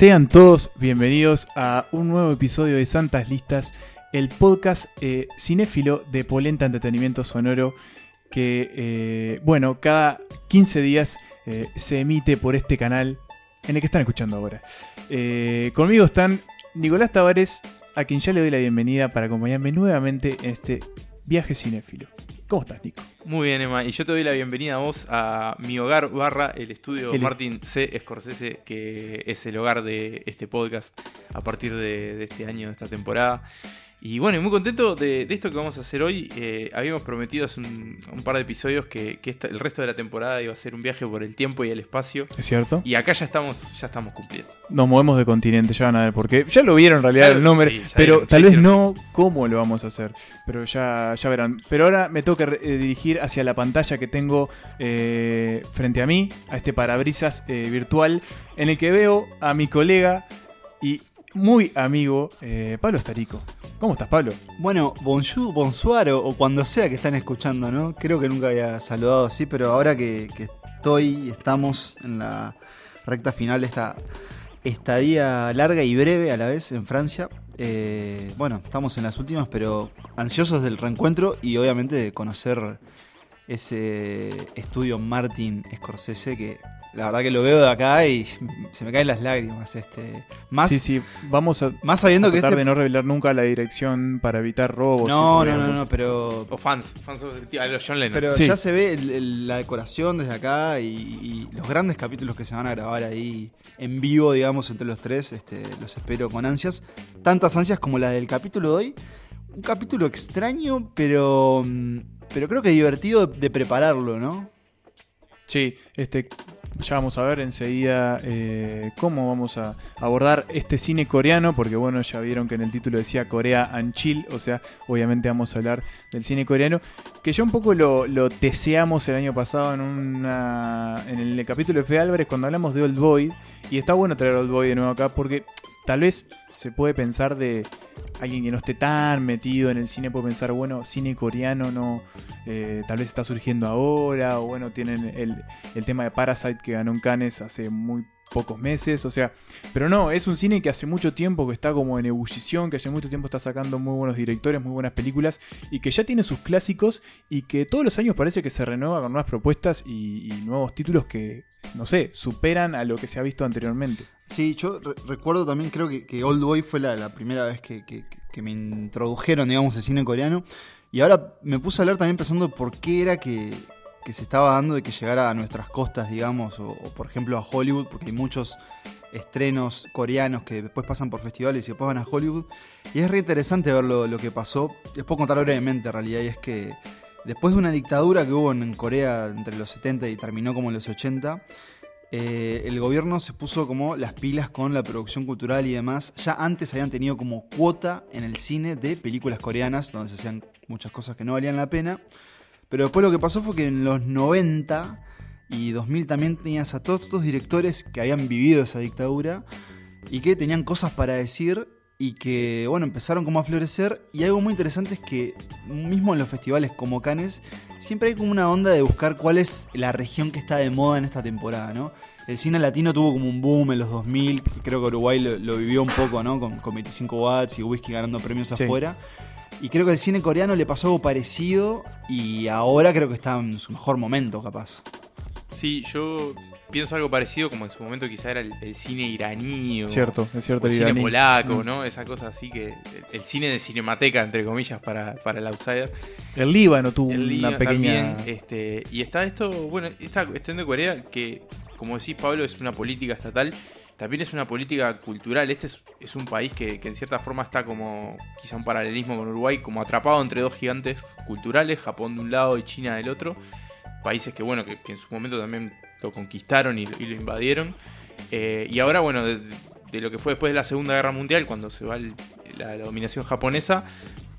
Sean todos bienvenidos a un nuevo episodio de Santas Listas, el podcast eh, cinéfilo de Polenta Entretenimiento Sonoro que, eh, bueno, cada 15 días eh, se emite por este canal en el que están escuchando ahora. Conmigo están Nicolás Tavares, a quien ya le doy la bienvenida para acompañarme nuevamente en este viaje cinéfilo. ¿Cómo estás, Nico? Muy bien, Emma. Y yo te doy la bienvenida a vos a mi hogar barra el estudio El- Martin C. Scorsese, que es el hogar de este podcast a partir de, de este año, de esta temporada. Y bueno, y muy contento de, de esto que vamos a hacer hoy. Eh, habíamos prometido hace un, un par de episodios que, que esta- el resto de la temporada iba a ser un viaje por el tiempo y el espacio. ¿Es cierto? Y acá ya estamos, ya estamos cumpliendo. Nos movemos de continente, ya van a ver por qué. Ya lo vieron en realidad Ya el nombre, sí, pero vieron, tal vez no cómo lo vamos a hacer. Pero ya, ya verán. Pero ahora me toca eh, dirigir hacia la pantalla que tengo eh, frente a mí, a este parabrisas eh, virtual, en el que veo a mi colega y muy amigo Pablo Estarico. ¿Cómo estás, Pablo? Bueno, bonjour, bonsoir o, cuando sea que están escuchando, ¿no? Creo que nunca había saludado así, pero ahora que, que estoy y estamos en la recta final de esta estadía larga y breve a la vez en Francia, eh, bueno, estamos en las últimas, pero ansiosos del reencuentro y obviamente de conocer ese estudio Martin Scorsese que la verdad que lo veo de acá y se me caen las lágrimas. Este, más, Sí, sí, vamos a, más sabiendo a que tratar este de no revelar nunca la dirección para evitar robos. y no, no, no, no, pero O fans, fans a los John Lennon. Pero Sí. ya se ve el- el- la decoración desde acá y, y los grandes capítulos que se van a grabar ahí en vivo, digamos, entre los tres. Este, los espero con ansias. Tantas ansias como la del capítulo de hoy. Un capítulo extraño, pero, mm, pero creo que divertido de prepararlo, ¿no? Sí, este, ya vamos a ver enseguida eh, cómo vamos a abordar este cine coreano, porque bueno, ya vieron que en el título decía Corea and Chill, o sea, obviamente vamos a hablar del cine coreano, que ya un poco lo, lo deseamos el año pasado en, una, en el capítulo de Fede Álvarez cuando hablamos de Old Boy, y está bueno traer Old Boy de nuevo acá, porque tal vez se puede pensar de alguien que no esté tan metido en el cine, puede pensar, bueno, cine coreano no, eh, tal vez está surgiendo ahora, o bueno, tienen el, el tema de Parasite que ganó en Cannes hace muy pocos meses, o sea, pero no, es un cine que hace mucho tiempo que está como en ebullición, que hace mucho tiempo está sacando muy buenos directores, muy buenas películas, y que ya tiene sus clásicos, y que todos los años parece que se renueva con nuevas propuestas y, nuevos títulos que, no sé, superan a lo que se ha visto anteriormente. Sí, yo re- recuerdo también, creo que, Old Boy fue la, primera vez que me introdujeron, digamos, el cine coreano. Y ahora me puse a hablar también pensando por qué era que, que se estaba dando de que llegara a nuestras costas, digamos, o, o, por ejemplo a Hollywood, porque hay muchos estrenos coreanos que después pasan por festivales y después van a Hollywood. Y es re interesante ver lo, lo que pasó. Les puedo contar brevemente, en realidad, y es que después de una dictadura que hubo en, Corea entre los 70 y terminó como en los 80, eh, el gobierno se puso como las pilas con la producción cultural y demás. Ya antes habían tenido como cuota en el cine de películas coreanas, donde se hacían muchas cosas que no valían la pena. Pero después lo que pasó fue que en los 90 y 2000 también tenías a todos estos directores que habían vivido esa dictadura y que tenían cosas para decir y que, bueno, empezaron como a florecer. Y algo muy interesante es que, mismo en los festivales como Cannes, siempre hay como una onda de buscar cuál es la región que está de moda en esta temporada, ¿no? El cine latino tuvo como un boom en los 2000, que creo que Uruguay lo, lo vivió un poco, ¿no? Con, con 25 watts y whisky ganando premios Sí. afuera. Y creo que el cine coreano le pasó algo parecido y ahora creo que está en su mejor momento, capaz. Sí, yo pienso algo parecido como en su momento quizá era el, el cine iraní o, Cierto, es o cierto. el cine polaco, Mm. ¿no? Esa cosa así que el, el cine de cinemateca, entre comillas, para, para el outsider. El Líbano tuvo El una pequeña... también, este, y está esto, bueno, esta cuestión de Corea que, como decís Pablo, es una política estatal, también es una política cultural. Este es, un país que, en cierta forma está como, quizá un paralelismo con Uruguay, como atrapado entre dos gigantes culturales, Japón de un lado y China del otro. Países que, bueno, que, en su momento también lo conquistaron y, lo invadieron. Eh, y ahora, bueno, de, lo que fue después de la Segunda Guerra Mundial, cuando se va la dominación japonesa,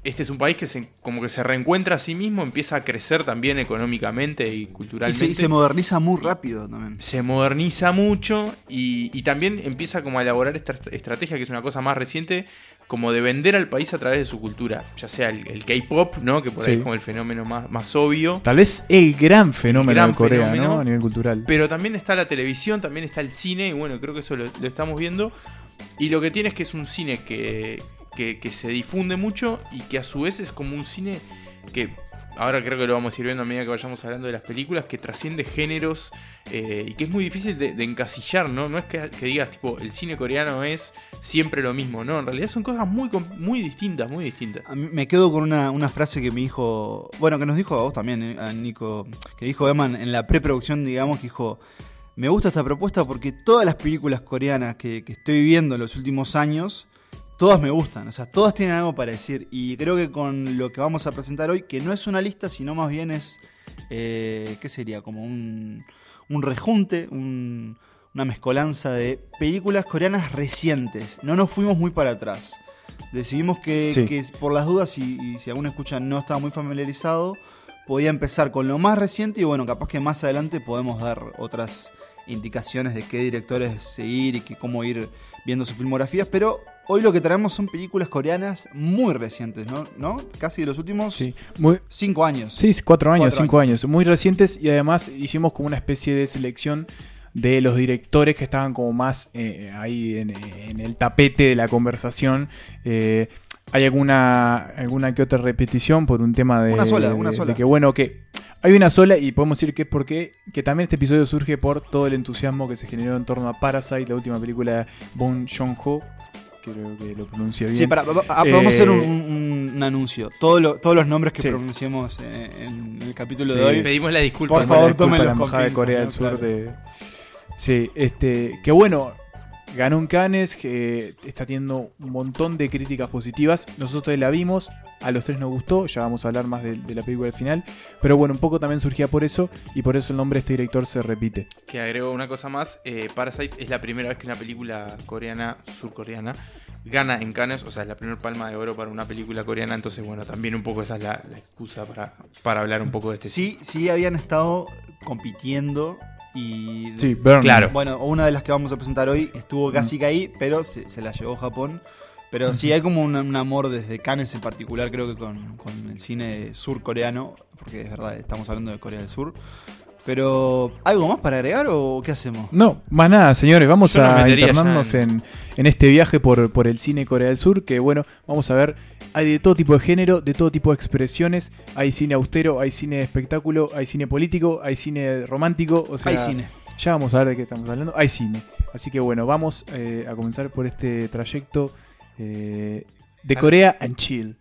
este es un país que se, como que se reencuentra a sí mismo, empieza a crecer también económicamente y Y culturalmente. se, y se moderniza muy rápido también. se moderniza mucho y, y también empieza como a elaborar esta est- estrategia, que es una cosa más reciente, como de vender al país a través de su cultura. Ya sea el, el K-pop, ¿no? Que por ahí es como el fenómeno más, más obvio. Tal vez el gran fenómeno gran de Corea, fenómeno. ¿no? A nivel cultural. Pero también está la televisión, también está el cine, y bueno, creo que eso lo, lo estamos viendo. Y lo que tiene es que es un cine que, que, se difunde mucho y que a su vez es como un cine que, ahora creo que lo vamos a ir viendo a medida que vayamos hablando de las películas, que trasciende géneros eh, y que es muy difícil de, encasillar, ¿no? No es que, digas, tipo, el cine coreano es siempre lo mismo, ¿no? En realidad son cosas muy, muy distintas, muy distintas. Me quedo con una, una frase que me dijo, bueno, que nos dijo a vos también, eh, Nico, que dijo Eman en la preproducción, digamos, que dijo, me gusta esta propuesta porque todas las películas coreanas que, que estoy viendo en los últimos años, todas me gustan, o sea, todas tienen algo para decir. Y creo que con lo que vamos a presentar hoy, que no es una lista, sino más bien es, eh, ¿qué sería? Como un, un rejunte, un- una mezcolanza de películas coreanas recientes. No nos fuimos muy para atrás. Decidimos que, Sí. que por las dudas, y, y si alguna escucha no estaba muy familiarizado, podía empezar con lo más reciente y bueno, capaz que más adelante podemos dar otras indicaciones de qué directores seguir y que, cómo ir viendo sus filmografías, pero hoy lo que traemos son películas coreanas muy recientes, ¿no? ¿No? Casi de los últimos Sí, muy, cinco años. Sí, cuatro años, Cuatro cinco años. Muy recientes y además hicimos como una especie de selección de los directores que estaban como más eh, ahí en, en el tapete de la conversación. Eh, hay alguna, alguna que otra repetición por un tema de, Una sola, de- una de sola. que bueno, que hay una sola y podemos decir que es porque que también este episodio surge por todo el entusiasmo que se generó en torno a Parasite, la última película de Bong Joon-ho. Creo que lo pronuncia bien. Sí, para, va- va- vamos a hacer un, Eh, un- un anuncio. Todo lo- todos los nombres que Sí. pronunciemos en, en el capítulo Sí. de hoy. Pedimos la disculpa. Por favor, tómenlos la embajada de Corea ¿no? del Sur Claro. de sí este que bueno ganó un Cannes que está teniendo un montón de críticas positivas nosotros la vimos a los tres nos gustó ya vamos a hablar más de, de la película al final pero bueno un poco también surgía por eso y por eso el nombre de este director se repite Que agrego una cosa más, eh, Parasite es la primera vez que una película coreana, surcoreana, gana en Cannes, o sea, es la primera palma de oro para una película coreana, entonces bueno, también un poco esa es la, la excusa para, para hablar un poco de este Sí, sí habían estado compitiendo y... sí Burn. Claro. Bueno, una de las que vamos a presentar hoy estuvo casi que ahí, pero se, se la llevó Japón. Pero sí hay como un, un amor desde Cannes en particular, creo que con, con el cine surcoreano, porque es verdad, estamos hablando de Corea del Sur. Pero, ¿algo más para agregar o qué hacemos? No, más nada, señores. Vamos Yo a ya internarnos en- en, en este viaje por, por el cine Corea del Sur. Que bueno, vamos a ver. Hay de todo tipo de género, de todo tipo de expresiones. Hay cine austero, hay cine de espectáculo, hay cine político, hay cine romántico. O sea, hay cine. Ya vamos a ver de qué estamos hablando. Hay cine. Así que bueno, vamos eh, a comenzar por este trayecto eh, de Corea and Chill.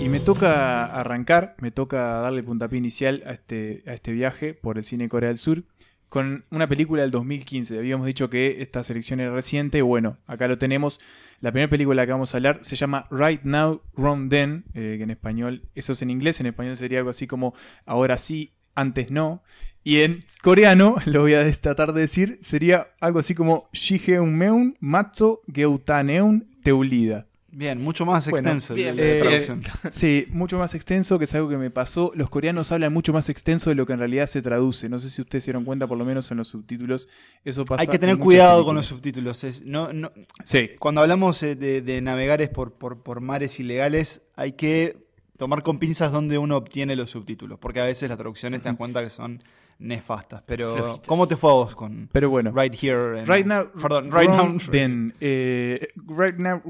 Y me toca arrancar, me toca darle puntapié inicial a este, a este viaje por el cine Corea del Sur con una película del 2015. Habíamos dicho que esta selección era reciente. Bueno, acá lo tenemos. La primera película que vamos a hablar se llama Right Now, Wrong Then, eh, que en español, eso es en inglés, en español sería algo así como ahora sí, antes no. Y en coreano, lo voy a tratar de decir, sería algo así como Shigeunmeun Matzo Geutaneun Teulida. Bien, mucho más Bueno, extenso bien, eh, traducción. Sí, mucho más extenso, que es algo que me pasó. Los coreanos hablan mucho más extenso de lo que en realidad se traduce. No sé si ustedes se dieron cuenta, por lo menos en los subtítulos. Eso pasa. Hay que tener cuidado con los subtítulos. es- no, no, Sí, cuando hablamos eh, de, de navegares por, por, por mares ilegales, hay que tomar con pinzas donde uno obtiene los subtítulos, porque a veces las traducciones te dan cuenta que son nefastas. Pero, Flojitas. ¿cómo te fue a vos con pero bueno. Right Here? and- Right now, Perdón, Right Now. then. Eh, right now.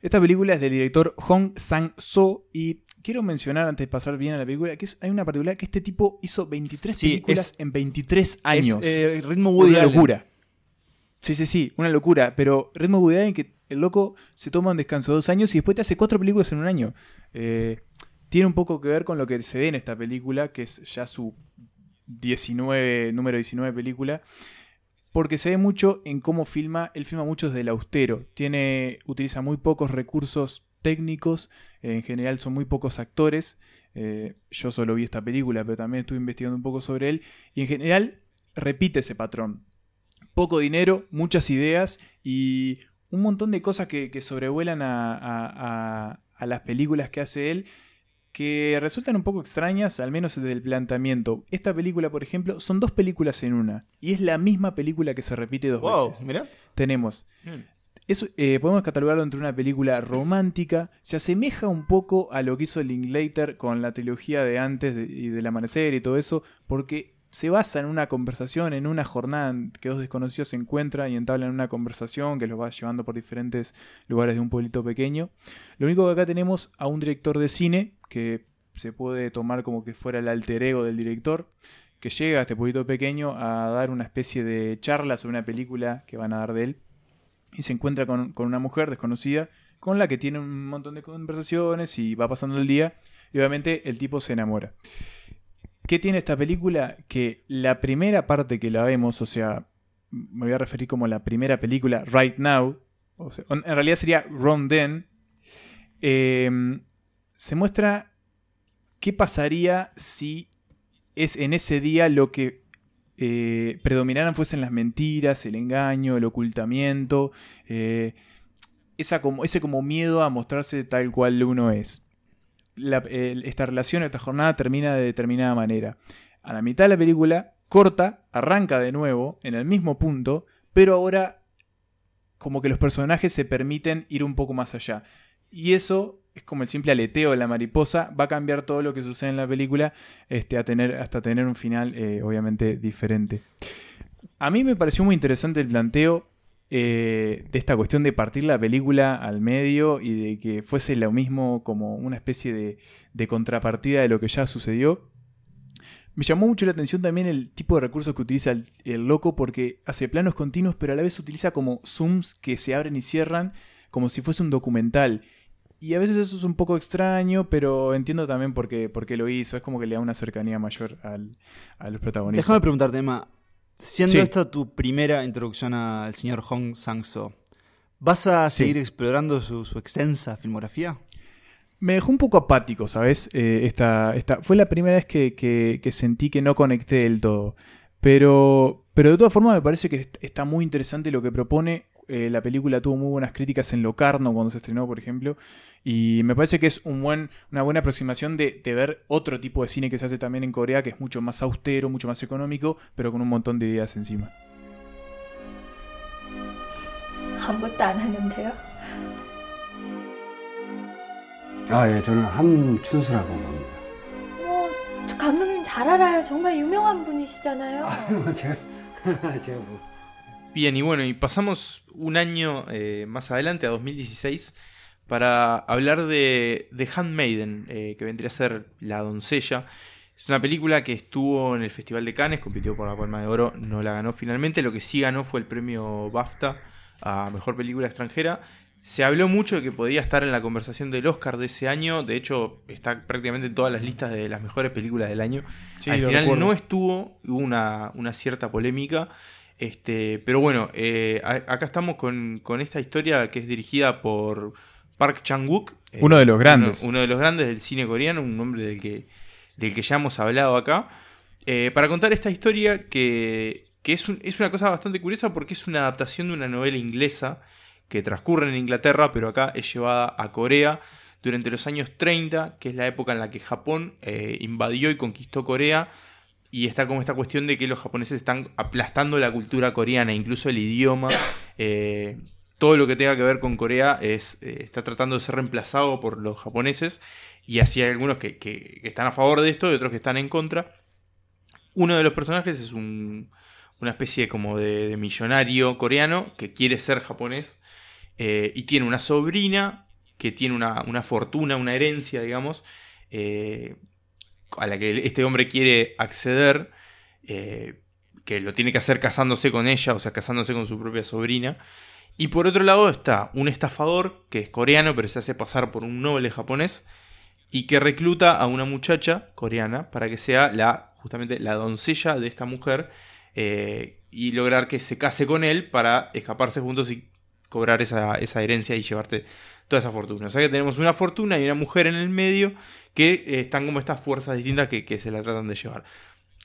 Esta película es del director Hong Sang-so y quiero mencionar antes de pasar bien a la película que es- hay una particular que este tipo hizo 23 Sí, películas es- en 23 Es, años. eh, ritmo Woody una Allen. locura. Sí, sí, sí, una locura. Pero ritmo Woody Allen que el loco se toma un descanso de dos años y después te hace cuatro películas en un año. Eh, tiene un poco que ver con lo que se ve en esta película, que es ya su 19, número 19 película. porque se ve mucho en cómo filma. Él filma mucho desde el austero. Tiene, utiliza muy pocos recursos técnicos. en general son muy pocos actores. Eh, yo solo vi esta película, pero también estuve investigando un poco sobre él. Y en general repite ese patrón. Poco dinero, muchas ideas y un montón de cosas que, sobrevuelan a, a las películas que hace él que resultan un poco extrañas, al menos desde el planteamiento. Esta película, por ejemplo, son dos películas en una. Y es la misma película que se repite dos veces. Mira. Tenemos. Hmm. Eso, eh, podemos catalogarlo entre una película romántica. Se asemeja un poco a lo que hizo Linklater con la trilogía de antes y del amanecer y todo eso. Porque se basa en una conversación, en una jornada que dos desconocidos se encuentran y entablan una conversación que los va llevando por diferentes lugares de un pueblito pequeño. Lo único que acá tenemos a un director de cine que se puede tomar como que fuera el alter ego del director, que llega a este pueblito pequeño a dar una especie de charla sobre una película que van a dar de él y se encuentra con, con una mujer desconocida con la que tiene un montón de conversaciones y va pasando el día y obviamente el tipo se enamora. ¿Qué tiene esta película? Que la primera parte que la vemos, o sea, me voy a referir como la primera película, Right Now, en realidad sería Ron Then, em, se muestra qué pasaría si es en ese día lo que eh, predominaran fuesen las mentiras, el engaño, el ocultamiento, eh, esa como, ese como miedo a mostrarse tal cual uno es esta relación, esta jornada termina de determinada manera. A la mitad de la película, corta, arranca de nuevo, en el mismo punto, pero ahora como que los personajes se permiten ir un poco más allá. Y eso es como el simple aleteo de la mariposa, va a cambiar todo lo que sucede en la película este, a tener, hasta tener un final eh, obviamente diferente. A mí me pareció muy interesante el planteo eh, de esta cuestión de partir la película al medio y de que fuese lo mismo como una especie de, contrapartida de lo que ya sucedió. Me llamó mucho la atención también el tipo de recursos que utiliza el, loco porque hace planos continuos pero a la vez utiliza como zooms que se abren y cierran como si fuese un documental. Y a veces eso es un poco extraño, pero entiendo también por qué, lo hizo. Es como que le da una cercanía mayor al, a los protagonistas. Déjame preguntarte, Emma. Siendo esta tu primera introducción al señor Hong Sang-so, ¿vas a seguir explorando su, extensa filmografía? Me dejó un poco apático, ¿sabes? Eh, esta, esta, fue la primera vez que, sentí que no conecté del todo. Pero, pero de todas formas me parece que está muy interesante lo que propone. Eh, la película tuvo muy buenas críticas en Locarno cuando se estrenó, por ejemplo. Y me parece que es un buen, una buena aproximación de, ver otro tipo de cine que se hace también en Corea, que es mucho más austero, mucho más económico, pero con un montón de ideas encima. 아, 예, 저는 함춘수라고 합니다. 어, 감독님 잘 알아요. 정말 유명한 분이시잖아요. 제가, 제가 뭐. Bien, y bueno, y pasamos un año eh, más adelante, a 2016, para hablar de The Handmaiden, eh, que vendría a ser La doncella. Es una película que estuvo en el Festival de Cannes, compitió por la Palma de Oro, no la ganó finalmente. Lo que sí ganó fue el premio BAFTA a Mejor Película Extranjera. Se habló mucho de que podía estar en la conversación del Oscar de ese año. De hecho, está prácticamente en todas las listas de las mejores películas del año. Al final no estuvo, hubo una, una cierta polémica. Este, pero bueno, eh, acá estamos con, con, esta historia que es dirigida por Park Chang-wook. Eh, uno de los grandes. Uno, de los grandes del cine coreano, un nombre del que, del que ya hemos hablado acá. Eh, para contar esta historia que, es, es, una cosa bastante curiosa porque es una adaptación de una novela inglesa que transcurre en Inglaterra, pero acá es llevada a Corea durante los años 30, que es la época en la que Japón invadió y conquistó Corea. Y está como esta cuestión de que los japoneses están aplastando la cultura coreana, incluso el idioma todo lo que tenga que ver con Corea es, eh, está tratando de ser reemplazado por los japoneses y así hay algunos que, están a favor de esto y otros que están en contra. Uno de los personajes es una especie como de, millonario coreano que quiere ser japonés eh, y tiene una sobrina que tiene una, fortuna, una herencia, digamos, eh, a la que este hombre quiere acceder, que lo tiene que hacer casándose con ella, o sea, casándose con su propia sobrina. Y por otro lado está un estafador que es coreano pero se hace pasar por un noble japonés y que recluta a una muchacha coreana para que sea la justamente la doncella de esta mujer eh, y lograr que se case con él para escaparse juntos y cobrar esa, esa herencia y llevarte toda esa fortuna. O sea que tenemos una fortuna y una mujer en el medio que eh, están como estas fuerzas distintas que, que se la tratan de llevar.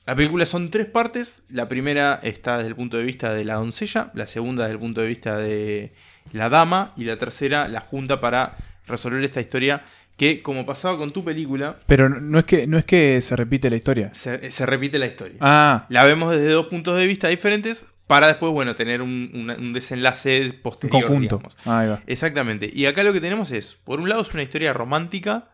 La película son tres partes. La primera está desde el punto de vista de la doncella, la segunda desde el punto de vista de la dama y la tercera la junta para resolver esta historia que, como pasaba con tu película, Pero no es que no es que se repite la historia. se, se repite la historia. Ah, La vemos desde dos puntos de vista diferentes para después, bueno, tener un, un desenlace un posterior. conjunto. digamos. Ahí va. Exactamente. Y acá lo que tenemos es, por un lado es una historia romántica,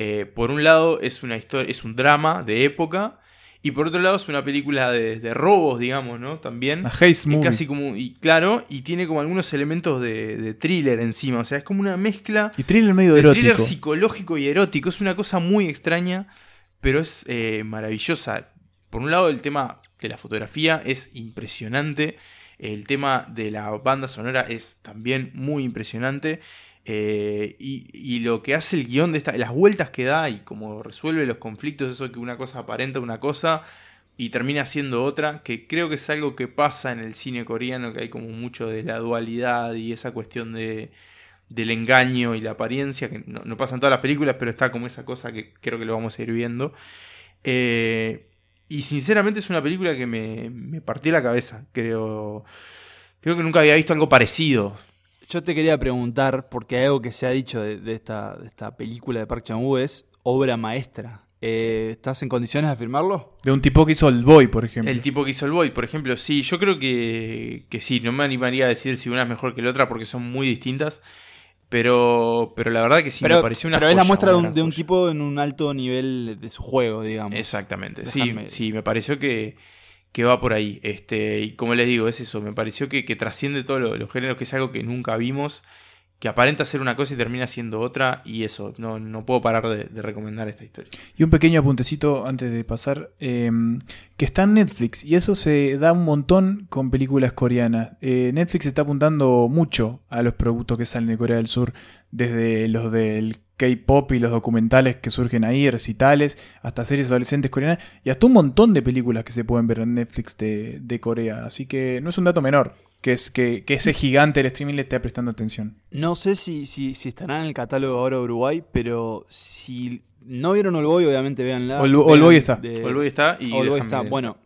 eh, por un lado es una historia, es un drama de época, y por otro lado es una película de, de robos, digamos, ¿no? También. La Haze Movie. casi como, y claro, y tiene como algunos elementos de, de thriller encima. O sea, es como una mezcla Y thriller medio de erótico. thriller psicológico y erótico. Es una cosa muy extraña, pero es eh, maravillosa. Por un lado, el tema de la fotografía es impresionante. El tema de la banda sonora es también muy impresionante. Eh, y, lo que hace el guion de esta, las vueltas que da y cómo resuelve los conflictos, eso que una cosa aparenta una cosa y termina siendo otra, que creo que es algo que pasa en el cine coreano, que hay como mucho de la dualidad y esa cuestión de, del engaño y la apariencia, que no, no pasa en todas las películas, pero está como esa cosa que creo que lo vamos a ir viendo. Eh, y sinceramente es una película que me, me partió la cabeza, creo. Creo que nunca había visto algo parecido. Yo te quería preguntar, porque algo que se ha dicho de, de esta, de esta película de Park Chan-wook es obra maestra. Eh, ¿Estás en condiciones de afirmarlo? De un tipo que hizo el boy, por ejemplo. El tipo que hizo el Boy, por ejemplo, sí, yo creo que, que sí, no me animaría a decir si una es mejor que la otra porque son muy distintas, pero, pero la verdad que sí pero me pareció una pero es la muestra de un, de un joya. tipo en un alto nivel de su juego, digamos. Exactamente, de sí, sí, me pareció que, que va por ahí. Este, y como les digo, es eso, me pareció que, que trasciende todos lo- los géneros, que es algo que nunca vimos, que aparenta ser una cosa y termina siendo otra, y eso, no, no puedo parar de, recomendar esta historia. Y un pequeño apuntecito antes de pasar, eh, que está en Netflix, y eso se da un montón con películas coreanas. Eh, Netflix está apuntando mucho a los productos que salen de Corea del Sur, desde los del K-pop y los documentales que surgen ahí, recitales, hasta series adolescentes coreanas, y hasta un montón de películas que se pueden ver en Netflix de, de Corea. Así que no es un dato menor, que, es, que, que ese gigante del streaming le esté prestando atención. No sé si, si, si estará en el catálogo ahora de Uruguay, pero si no vieron Olboy, obviamente véanla. Ol- Olboy está. de- Olboy está y Olboy está, ver. bueno.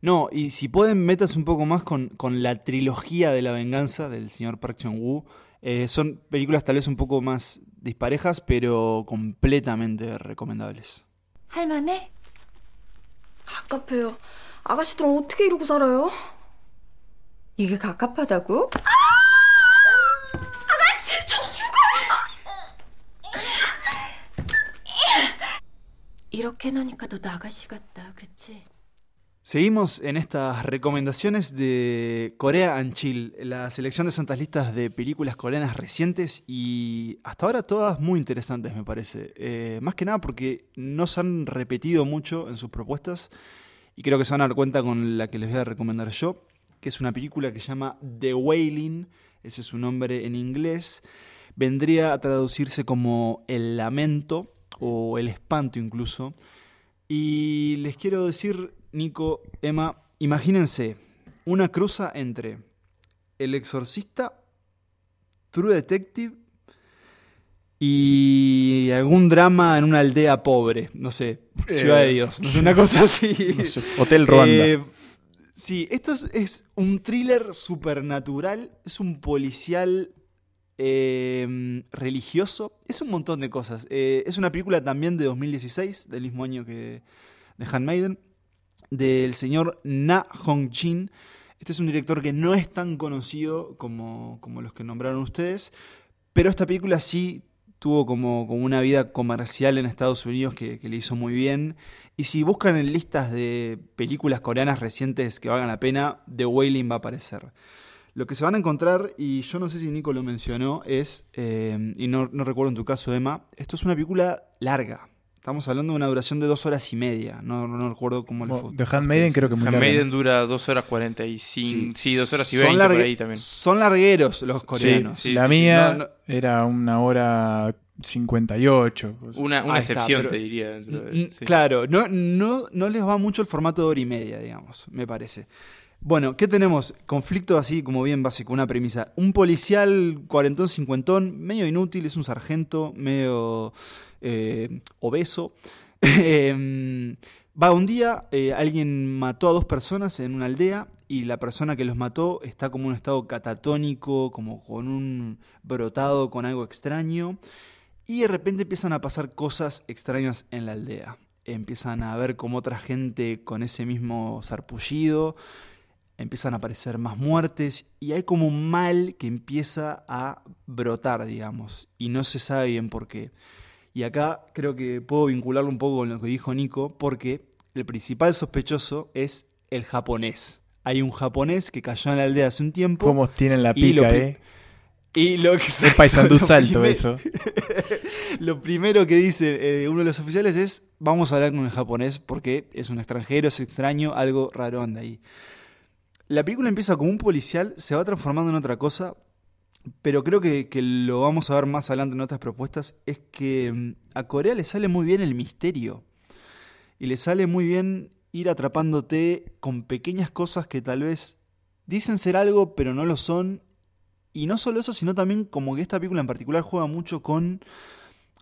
No, y si pueden, metas un poco más con, con la trilogía de la venganza del señor Park Chan-wook. Eh, son películas tal vez un poco más disparejas, pero completamente recomendables. 할만해? 갑갑해요. 아가씨들은 어떻게 이러고 살아요? 이게 갑갑하다고? 이렇게 해놓으니까 너도 아가씨 같다, 그치? Seguimos en estas recomendaciones de Corea and Chill, la selección de santas listas de películas coreanas recientes y hasta ahora todas muy interesantes me parece. Eh, más que nada porque no se han repetido mucho en sus propuestas y creo que se van a dar cuenta con la que les voy a recomendar yo, que es una película que se llama The Wailing, ese es su nombre en inglés, vendría a traducirse como El Lamento o El Espanto incluso. Y les quiero decir, Nico, Emma, imagínense una cruza entre El Exorcista, True Detective y algún drama en una aldea pobre, no sé, Ciudad de Dios, no sé, una cosa así. No sé, Hotel Ruanda. Eh, sí, esto es, es un thriller supernatural, es un policial eh, religioso, es un montón de cosas. Eh, es una película también de 2016, del mismo año que de Handmaiden, del señor Na Hong Jin. Este es un director que no es tan conocido como, como los que nombraron ustedes, pero esta película sí tuvo como, como una vida comercial en Estados Unidos que, que le hizo muy bien. Y si buscan en listas de películas coreanas recientes que valgan la pena, The Wailing va a aparecer. Lo que se van a encontrar, y yo no sé si Nico lo mencionó, es, eh, y no, no recuerdo en tu caso, Emma, esto es una película larga. Estamos hablando de una duración de dos horas y media. No, no, no recuerdo cómo le fue. The Handmaiden creo que muy Handmaiden ¿no? dura 2 horas 45, sí, 2 horas y 20 por ahí también. Son largueros los coreanos. sí, la sí, mía No, no. era una hora 58. Una, una está, excepción, pero- te diría. dentro de- sí. Claro, no, no, no les va mucho el formato de hora y media, digamos, me parece. Bueno, ¿qué tenemos? Conflicto así como bien básico, una premisa. Un policial cuarentón, cincuentón, medio inútil, es un sargento, medio eh, obeso. Em, va un día, eh, alguien mató a dos personas en una aldea y la persona que los mató está como en un estado catatónico, como con un brotado, con algo extraño. Y de repente empiezan a pasar cosas extrañas en la aldea. Empiezan a ver como otra gente con ese mismo sarpullido empiezan a aparecer más muertes y hay como un mal que empieza a brotar, digamos, y no se sabe bien por qué. Y acá creo que puedo vincularlo un poco con lo que dijo Nico, porque el principal sospechoso es el japonés. Hay un japonés que cayó en la aldea hace un tiempo. ¿Cómo tienen la Y lo pica, eh? Y lo que Es paisandú salto primer- eso. Lo primero que dice eh, uno de los oficiales es, vamos a hablar con el japonés porque es un extranjero, es extraño, algo raro anda ahí. La película empieza como un policial, se va transformando en otra cosa, pero creo que, que lo vamos a ver más adelante en otras propuestas, es que mm, a Corea le sale muy bien el misterio. Y le sale muy bien ir atrapándote con pequeñas cosas que tal vez dicen ser algo, pero no lo son. Y no solo eso, sino también como que esta película en particular juega mucho con,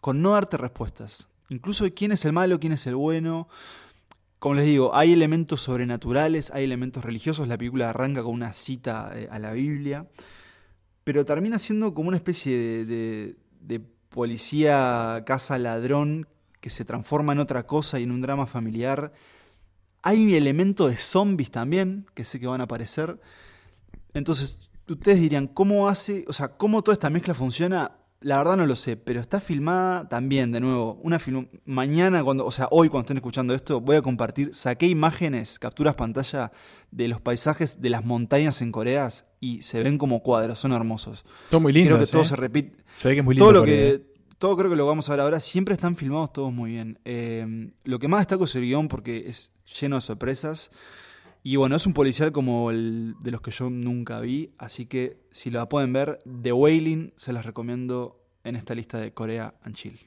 con no darte respuestas. Incluso quién es el malo, quién es el bueno. Como les digo, hay elementos sobrenaturales, hay elementos religiosos. La película arranca con una cita eh, a la Biblia. Pero termina siendo como una especie de, de- de policía casa ladrón que se transforma en otra cosa y en un drama familiar. Hay un elemento de zombies también, que sé que van a aparecer. Entonces, ustedes dirían, ¿cómo hace, o sea, cómo toda esta mezcla funciona? La verdad no lo sé, pero está filmada también, de nuevo, una film mañana cuando, o sea, hoy cuando estén escuchando esto, voy a compartir, saqué imágenes, capturas pantalla de los paisajes de las montañas en Corea y se ven como cuadros, son hermosos. Son muy lindos. Creo que todo eh. se repite, Se ve que es muy lindo. todo lo Corea, eh. que todo creo que lo vamos a ver ahora siempre están filmados todos muy bien Eh, lo que más destaco es el guion porque es lleno de sorpresas y bueno, es un policial como el de los que yo nunca vi, así que si la pueden ver, The Wailing se las recomiendo en esta lista de Corea and Chill.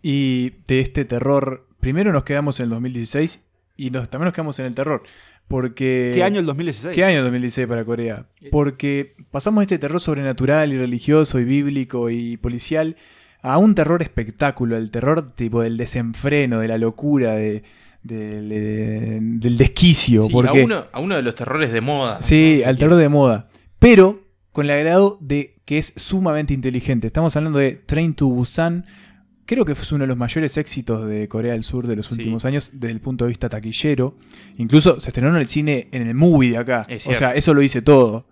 Y de este terror primero nos quedamos en el 2016 y nos- también nos quedamos en el terror. Porque... ¿qué año el 2016? ¿Qué año 2016 para Corea? Porque pasamos este terror sobrenatural y religioso y bíblico y policial a un terror espectáculo, el terror tipo del desenfreno, de la locura, de, de- de- del desquicio. Sí, porque, a, uno, a uno de los terrores de moda. sí, ¿no? al terror de moda. Pero con el agrado de que es sumamente inteligente. Estamos hablando de Train to Busan. Creo que fue uno de los mayores éxitos de Corea del Sur de los Sí. últimos años desde el punto de vista taquillero. Incluso se estrenó en el cine, en el movie de acá. O sea, eso lo dice todo.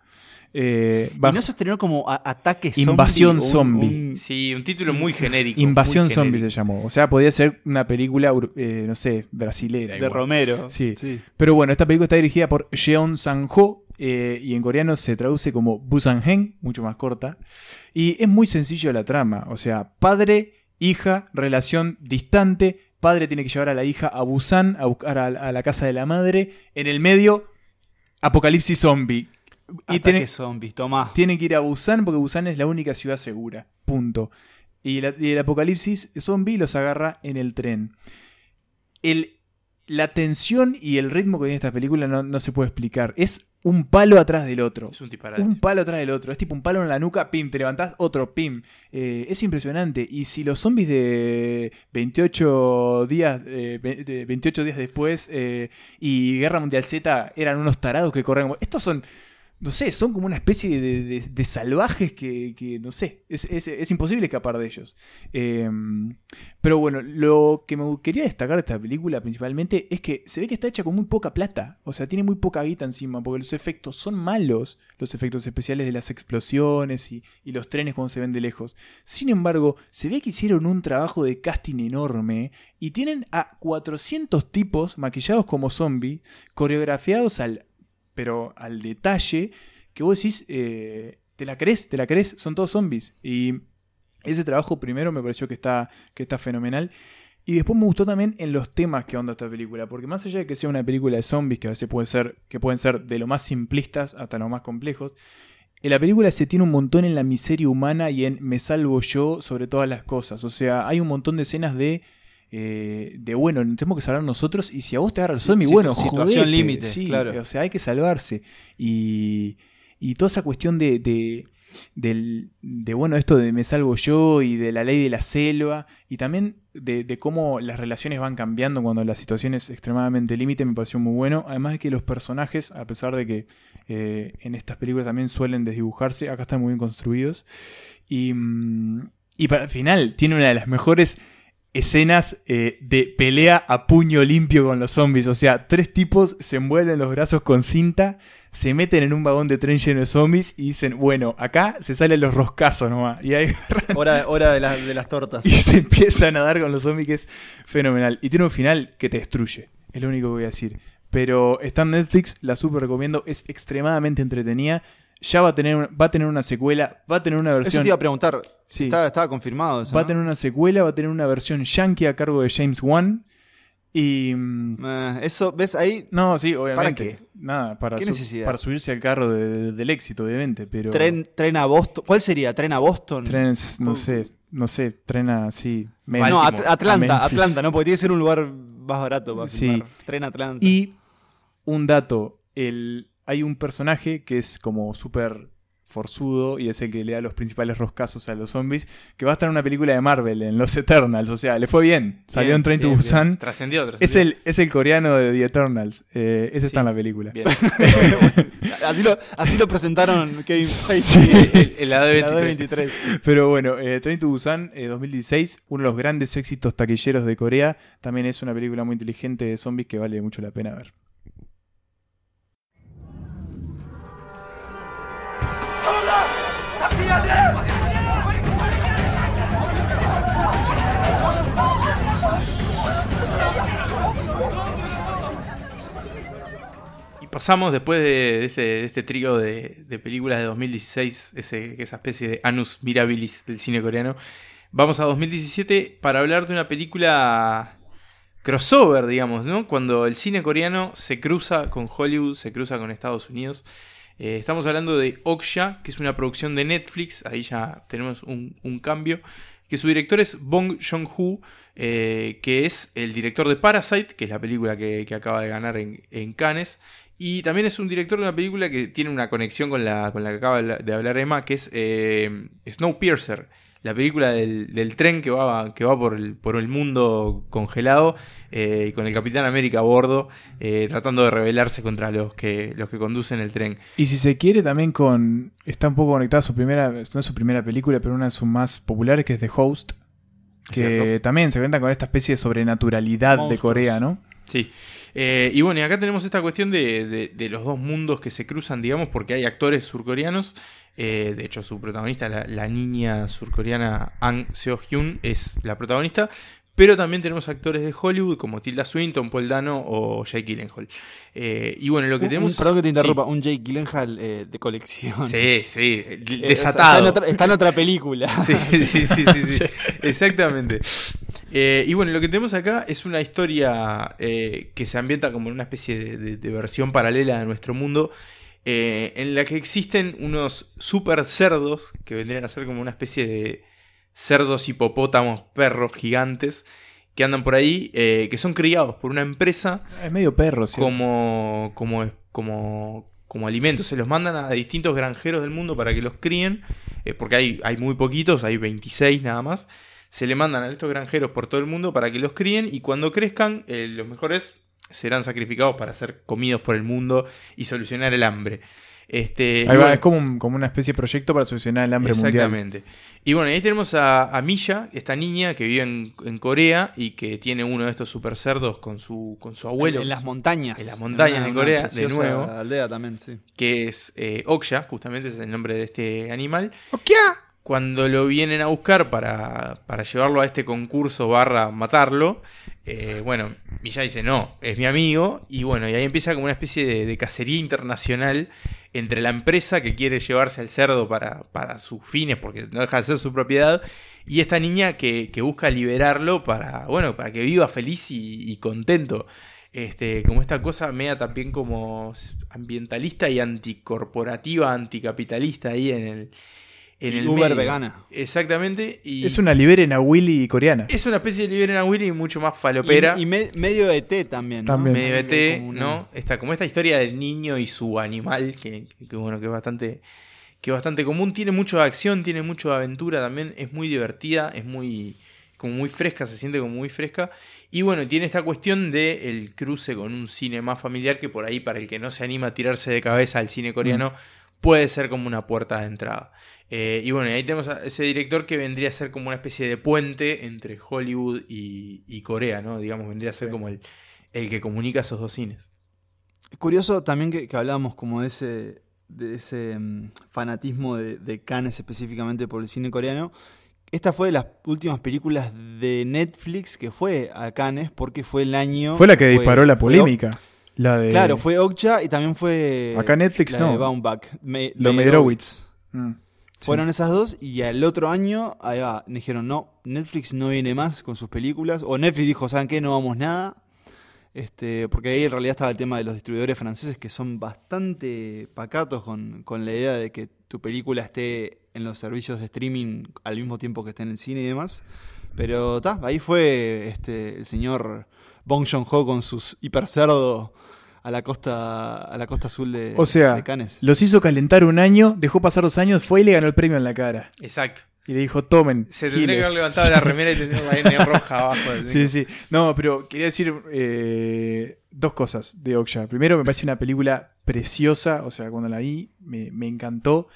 Eh, y no se estrenó como ataque zombie Invasión un- zombie. un- Sí, un título muy genérico. Invasión muy Zombie se llamó. O sea, podía ser una película, eh, no sé, brasilera. de igual. Romero Sí. Pero bueno, esta película está dirigida por Jeon Sang-ho eh, y en coreano se traduce como Busan-hen, mucho más corta. Y es muy sencillo la trama. O sea, padre, hija, relación distante. Padre tiene que llevar a la hija a Busan a buscar a, a la casa de la madre. En el medio, apocalipsis zombie. Y tiene, zombies Tomás tiene que ir a Busan porque Busan es la única ciudad segura. Punto. Y, la- y el apocalipsis zombie los agarra en el tren. El, la tensión y el ritmo que tiene esta película no, no se puede explicar. Es un palo atrás del otro. Es un disparate. Un palo atrás del otro. Es tipo un palo en la nuca, pim, te levantás, otro, pim. Eh, es impresionante. Y si los zombies de 28 días, eh, ve- de 28 días después eh, y Guerra Mundial Z eran unos tarados que corren. Estos son, no sé, son como una especie de, de- salvajes que, que, no sé, es, es- es imposible escapar de ellos. Eh, pero bueno, lo que me quería destacar de esta película principalmente es que se ve que está hecha con muy poca plata. O sea, tiene muy poca guita encima, porque los efectos son malos, los efectos especiales de las explosiones y, y los trenes cuando se ven de lejos. Sin embargo, se ve que hicieron un trabajo de casting enorme y tienen a 400 tipos maquillados como zombies, coreografiados al, pero al detalle, que vos decís, eh, ¿te la crees? ¿Te la crees? Son todos zombies. Y ese trabajo primero me pareció que está, que está fenomenal. Y después me gustó también en los temas que onda esta película, porque más allá de que sea una película de zombies, que a veces puede ser, que pueden ser de lo más simplistas hasta lo más complejos, en la película se tiene un montón en la miseria humana y en me salvo yo sobre todas las cosas. O sea, hay un montón de escenas de eh, de bueno, tenemos que salvar nosotros y si a vos te agarra el zombie, sí, bueno, situación jodete. límite, Sí, claro. O sea, hay que salvarse. Y, y toda esa cuestión de, de, bueno, esto de me salvo yo y de la ley de la selva y también de, de cómo las relaciones van cambiando cuando la situación es extremadamente límite me pareció muy bueno. Además de que los personajes, a pesar de que eh, en estas películas también suelen desdibujarse, acá están muy bien construidos. Y, mm, y para el final, tiene una de las mejores escenas eh, de pelea a puño limpio con los zombies. O sea, tres tipos se envuelven los brazos con cinta, se meten en un vagón de tren lleno de zombies y dicen, bueno, acá se salen los roscazos nomás. Y ahí Hora, hora de, las- de las tortas. y se empiezan a dar con los zombies, que es fenomenal. Y tiene un final que te destruye. Es lo único que voy a decir. Pero está en Netflix, la super recomiendo, es extremadamente entretenida. Ya va a tener, una- va a tener una secuela, va a tener una Eso versión. te iba a preguntar. Sí. Estaba, estaba confirmado eso. Va a ¿no? tener una secuela, va a tener una versión yankee a cargo de James Wan. Y. mm, Eh, eso, ¿ves ahí? No, sí, obviamente. qué? Nada, para, ¿Qué su- necesidad? para subirse al carro de- de- del éxito, obviamente. Pero. Tren, tren a Boston. ¿Cuál sería? ¿Tren a Boston? Trenes, no sé, no sé, tren así. no, Baltimore. At- Atlanta, A Memphis. Atlanta, ¿no? Porque tiene que ser un lugar más barato para Sí. filmar. Tren a Atlanta. Y un dato, el, hay un personaje que es como súper forzudo y es el que le da los principales roscazos a los zombies, que va a estar en una película de Marvel, en Los Eternals, o sea, le fue bien, salió Bien, en Train to Busan. bien. Trascendió, Es el, es el coreano de The Eternals, eh, ese está en la película. Bien. así, lo, así lo presentaron Kevin Feige Sí. El, el AD23. en la D23. Pero bueno, eh, Train to Busan eh, 2016, uno de los grandes éxitos taquilleros de Corea, también es una película muy inteligente de zombies que vale mucho la pena ver. Y pasamos después de, ese- de este trío de, de películas de 2016, ese, esa especie de Anus Mirabilis del cine coreano. Vamos a 2017 para hablar de una película crossover, digamos, ¿no? Cuando el cine coreano se cruza con Hollywood, se cruza con Estados Unidos. Eh, estamos hablando de Okja, que es una producción de Netflix, ahí ya tenemos un, un cambio, que su director es Bong Joon-ho, eh, que es el director de Parasite, que es la película que, que acaba de ganar en, en Cannes, y también es un director de una película que tiene una conexión con la, con la que acaba de hablar Emma, que es eh, Snowpiercer, la película del, del tren que va, que va por, el, por el mundo congelado eh, y con el Capitán América a bordo, eh, tratando de rebelarse contra los que, los que conducen el tren. Y si se quiere también con... Está un poco conectada a su primera... No es su primera película, pero una de sus más populares, que es The Host. Que ¿Cierto? también se cuenta con esta especie de sobrenaturalidad de. Corea, ¿no? Sí. Eh, y bueno, y acá tenemos esta cuestión de, de- los dos mundos que se cruzan, digamos, porque hay actores surcoreanos. Eh, de hecho, su protagonista, la, la niña surcoreana Ang Seo-hyun, es la protagonista. Pero también tenemos actores de Hollywood como Tilda Swinton, Paul Dano o Jake Gyllenhaal. Eh, y bueno, lo que Un- tenemos... un- perdón que te interrumpa, Sí. un Jake Gyllenhaal eh, de colección. Sí, sí, Eh, desatado. Está en, otra, está en otra película. Sí, sí, sí, sí, sí, sí. exactamente. Eh, y bueno, lo que tenemos acá es una historia que se ambienta como en una especie de, de- de versión paralela de nuestro mundo, en la que existen unos super cerdos, que vendrían a ser como una especie de cerdos hipopótamos, perros gigantes, que andan por ahí, eh, que son criados por una empresa Es medio perro, ¿sí? como, como, como, como alimentos. Se los mandan a distintos granjeros del mundo para que los críen, eh, porque hay, hay muy poquitos, hay 26 nada más. Se le mandan a estos granjeros por todo el mundo para que los críen y cuando crezcan, eh, los mejores serán sacrificados para ser comidos por el mundo y solucionar el hambre. Este, Ahí va, bueno, es como, un- como una especie de proyecto para solucionar el hambre mundial. Exactamente. Y bueno, ahí tenemos a, a Milla, esta niña que vive en, en Corea y que tiene uno de estos super cerdos con su, con su abuelo. En las montañas. En las montañas de Corea, de nuevo. aldea también, sí. que es eh, Okja, justamente es el nombre de este animal. Cuando lo vienen a buscar para, para llevarlo a este concurso barra matarlo, eh, bueno, Milla dice, no, es mi amigo, y bueno, y ahí empieza como una especie de, de cacería internacional entre la empresa que quiere llevarse al cerdo para, para sus fines, porque no deja de ser su propiedad, y esta niña que, busca liberarlo para, bueno, para que viva feliz y, y contento. Este, como esta cosa media también como ambientalista y anticorporativa, anticapitalista ahí en el, en el Uber medio. vegana. Exactamente. Y Es una liberen a Willy coreana. es una especie de Liberen a Willy mucho más falopera. Y, y me- medio de té también. ¿no? También. medio ET, Como una- ¿no? Esta, como esta historia del niño y su animal, que, que- que bueno, que es bastante, que es bastante común. Tiene mucho de acción, tiene mucho de aventura también. Es muy divertida, es muy, como muy fresca, se siente como muy fresca. Y bueno, tiene esta cuestión de el cruce con un cine más familiar que por ahí, para el que no se anima a tirarse de cabeza al cine coreano, puede ser como una puerta de entrada. Eh, y bueno, y ahí tenemos a ese director que vendría a ser como una especie de puente entre Hollywood y, y Corea, ¿no? Digamos, vendría a ser como el, el que comunica esos dos cines. Es curioso también que, que hablábamos como de ese, de ese mm, fanatismo de, de Cannes específicamente por el cine coreano. Esta fue de las últimas películas de Netflix que fue a Cannes porque fue el año... Fue la que disparó la fue- polémica. La de. Claro, fue Okja y también fue... Acá Netflix la no. de Baumbach. Me- Lo. Meyerowitz. Mm, sí. Fueron esas dos y al otro año, ahí va, dijeron, no, Netflix no viene más con sus películas. O Netflix dijo, ¿saben qué? No vamos nada. Este, porque ahí en realidad estaba el tema de los distribuidores franceses que son bastante pacatos con, con la idea de que tu película esté en los servicios de streaming al mismo tiempo que esté en el cine y demás. Pero ta, ahí fue este, el señor Bong Joon-ho con sus hipercerdo a la costa a la costa azul de, O sea, de Cannes. Los hizo calentar un año, dejó pasar dos años, fue y le ganó el premio en la cara. Exacto. Y le dijo, tomen. Se tendría que giles". haber levantado la remera y tener la N roja abajo. del- Sí, sí. No, pero quería decir eh, dos cosas de Okja. Primero, me parece una película preciosa. O sea, cuando la vi, me, me encantó.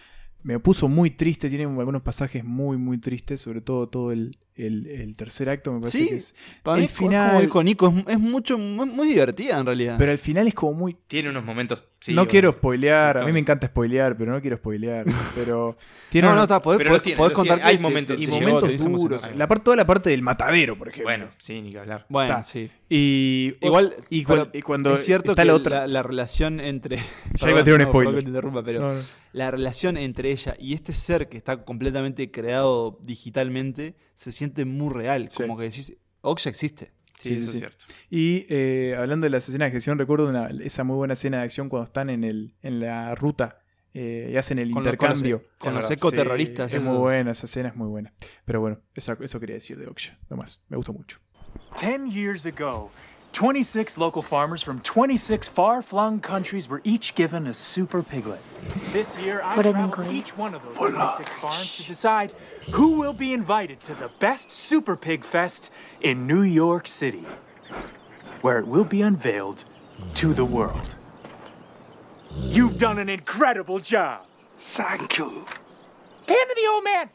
Me puso muy triste. Tiene algunos pasajes muy, muy tristes. Sobre todo todo el, el- el tercer acto. Me parece Sí, que es. Para mí, el es como dijo Nico, es, es mucho, muy, muy divertida en realidad. Pero al final es como muy. Tiene unos momentos. sí, no bueno. quiero spoilear. A mí me encanta spoilear, pero no quiero spoilear. pero. Tiene no, no, está, podés, podés- tiene, contar tiene. Hay que momentos- y llegó, momentos duros. La parte, toda la parte del matadero, por ejemplo. Bueno, sí, ni que hablar. Bueno, Está. sí. Y Igual, y, pero y cuando es cierto está que la otra. la, relación entre. Ya iba a tirar un no, spoiler. que te interrumpa, pero No, no. la relación entre ella y este ser que está completamente creado digitalmente se siente muy real. Sí. Como que decís, Oksha existe. Sí, Sí, eso sí, es cierto. Y eh, hablando de las escenas de acción, recuerdo una- esa muy buena escena de acción cuando están en, el, en la ruta eh, y hacen el Con los- intercambio. con los ecoterroristas. Sí, es esos. muy buena, esa escena es muy buena. Pero bueno, eso, eso quería decir de Oksha, nomás. Me gustó mucho. Ten years ago, 26 local farmers from 26 far-flung countries were each given a super piglet. This year, I traveled to each one of those 26 farms to decide who will be invited to the best Super Pig Fest in New York City, where it will be unveiled to the world. You've done an incredible job. Thank you. Panda the old man.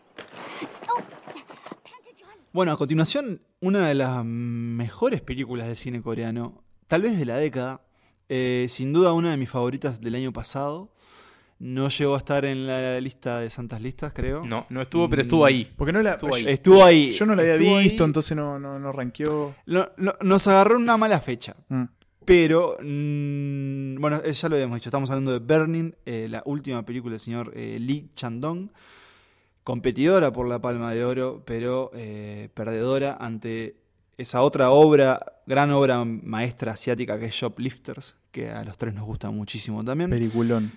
Oh, bueno, a continuación una de las mejores películas de cine coreano, tal vez de la década, eh, sin duda una de mis favoritas del año pasado. No llegó a estar en la lista de santas listas, creo. No, no estuvo, pero estuvo ahí. Porque no la. Estuvo ahí. Estuvo ahí. Yo no la había estuvo ahí. visto, entonces no, no, no ranqueó. Lo- lo- nos agarró una mala fecha. Mm. Pero, mm, bueno, eh, ya lo habíamos dicho, estamos hablando de Burning, eh, la última película del señor eh, Lee Chandong, competidora por la Palma de Oro, pero eh, perdedora ante esa otra obra, gran obra maestra asiática que es Shoplifters, que a los tres nos gusta muchísimo también. Peliculón.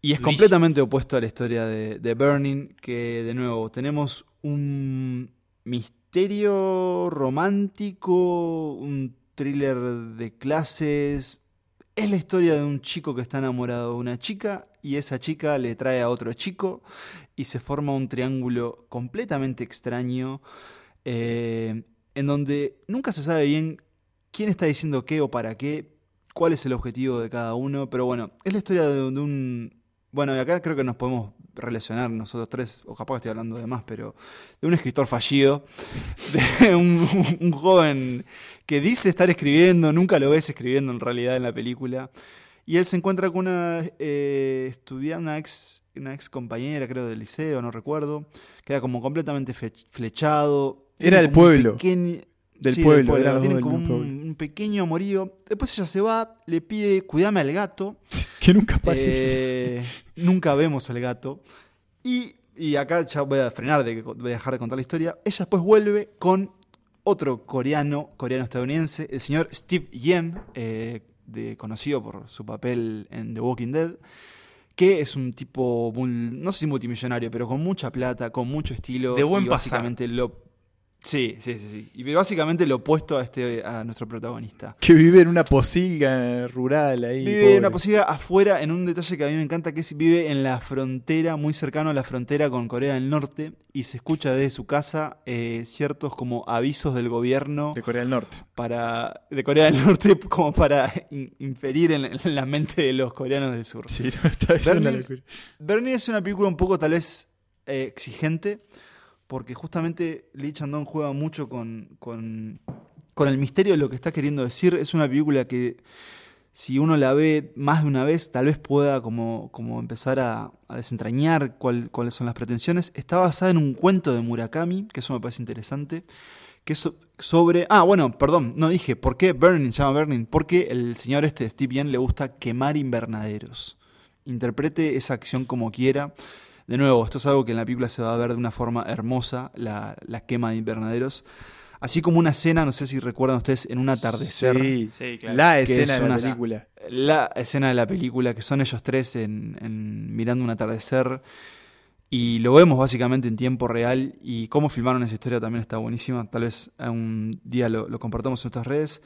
Y es completamente opuesto a la historia de, de Burning, que de nuevo tenemos un misterio romántico, un thriller de clases. Es la historia de un chico que está enamorado de una chica y esa chica le trae a otro chico y se forma un triángulo completamente extraño eh, en donde nunca se sabe bien quién está diciendo qué o para qué, cuál es el objetivo de cada uno, pero bueno, es la historia de, un... Bueno, y acá creo que nos podemos relacionar nosotros tres, o capaz estoy hablando de más, pero de un escritor fallido, de un joven que dice estar escribiendo, nunca lo ves escribiendo en realidad en la película, y él se encuentra con una eh, estudiante, una ex, una ex compañera, creo, del liceo, no recuerdo, que era como completamente flechado. Era del pueblo. pequeño- Del Sí, pueblo, del los Tienen como pueblo. un pequeño amorío. Después ella se va, le pide, cuidame al gato. Que nunca aparece. Eh, nunca vemos al gato. Y, y acá ya voy a frenar, de, voy a dejar de contar la historia. Ella después vuelve con otro coreano, coreano-estadounidense, el señor Steve Yen, eh, de, conocido por su papel en The Walking Dead, que es un tipo, no sé si multimillonario, pero con mucha plata, con mucho estilo. De buen y pasar. básicamente lo Sí, sí, sí, sí. Y básicamente lo opuesto a este a nuestro protagonista. Que vive en una posilga rural ahí. Vive pobre. en una posibilidad afuera, en un detalle que a mí me encanta, que es vive en la frontera, muy cercano a la frontera con Corea del Norte, y se escucha desde su casa eh, ciertos como avisos del gobierno De Corea del Norte. para de Corea del Norte como para in- inferir en, en la mente de los coreanos del sur. Sí, no, está es una locura. Bernie es una película un poco tal vez eh, exigente, porque justamente Lee Chandong juega mucho con, con, con el misterio de lo que está queriendo decir. Es una película que si uno la ve más de una vez, tal vez pueda como, como empezar a, desentrañar cuál- cuáles son las pretensiones. Está basada en un cuento de Murakami, que eso me parece interesante. Que es so- sobre. Ah, bueno, perdón, no dije. ¿Por qué Burning se llama Burning? Porque el señor este, Steve Yen, le gusta quemar invernaderos. Interprete esa acción como quiera. De nuevo, esto es algo que en la película se va a ver de una forma hermosa, la, la quema de invernaderos. Así como una escena, no sé si recuerdan ustedes, en un atardecer. Sí, Sí, claro. la escena es de la una- película. La escena de la película, que son ellos tres en, en- mirando un atardecer. Y lo vemos básicamente en tiempo real. Y cómo filmaron esa historia también está buenísima. Tal vez un día lo, lo compartamos en nuestras redes.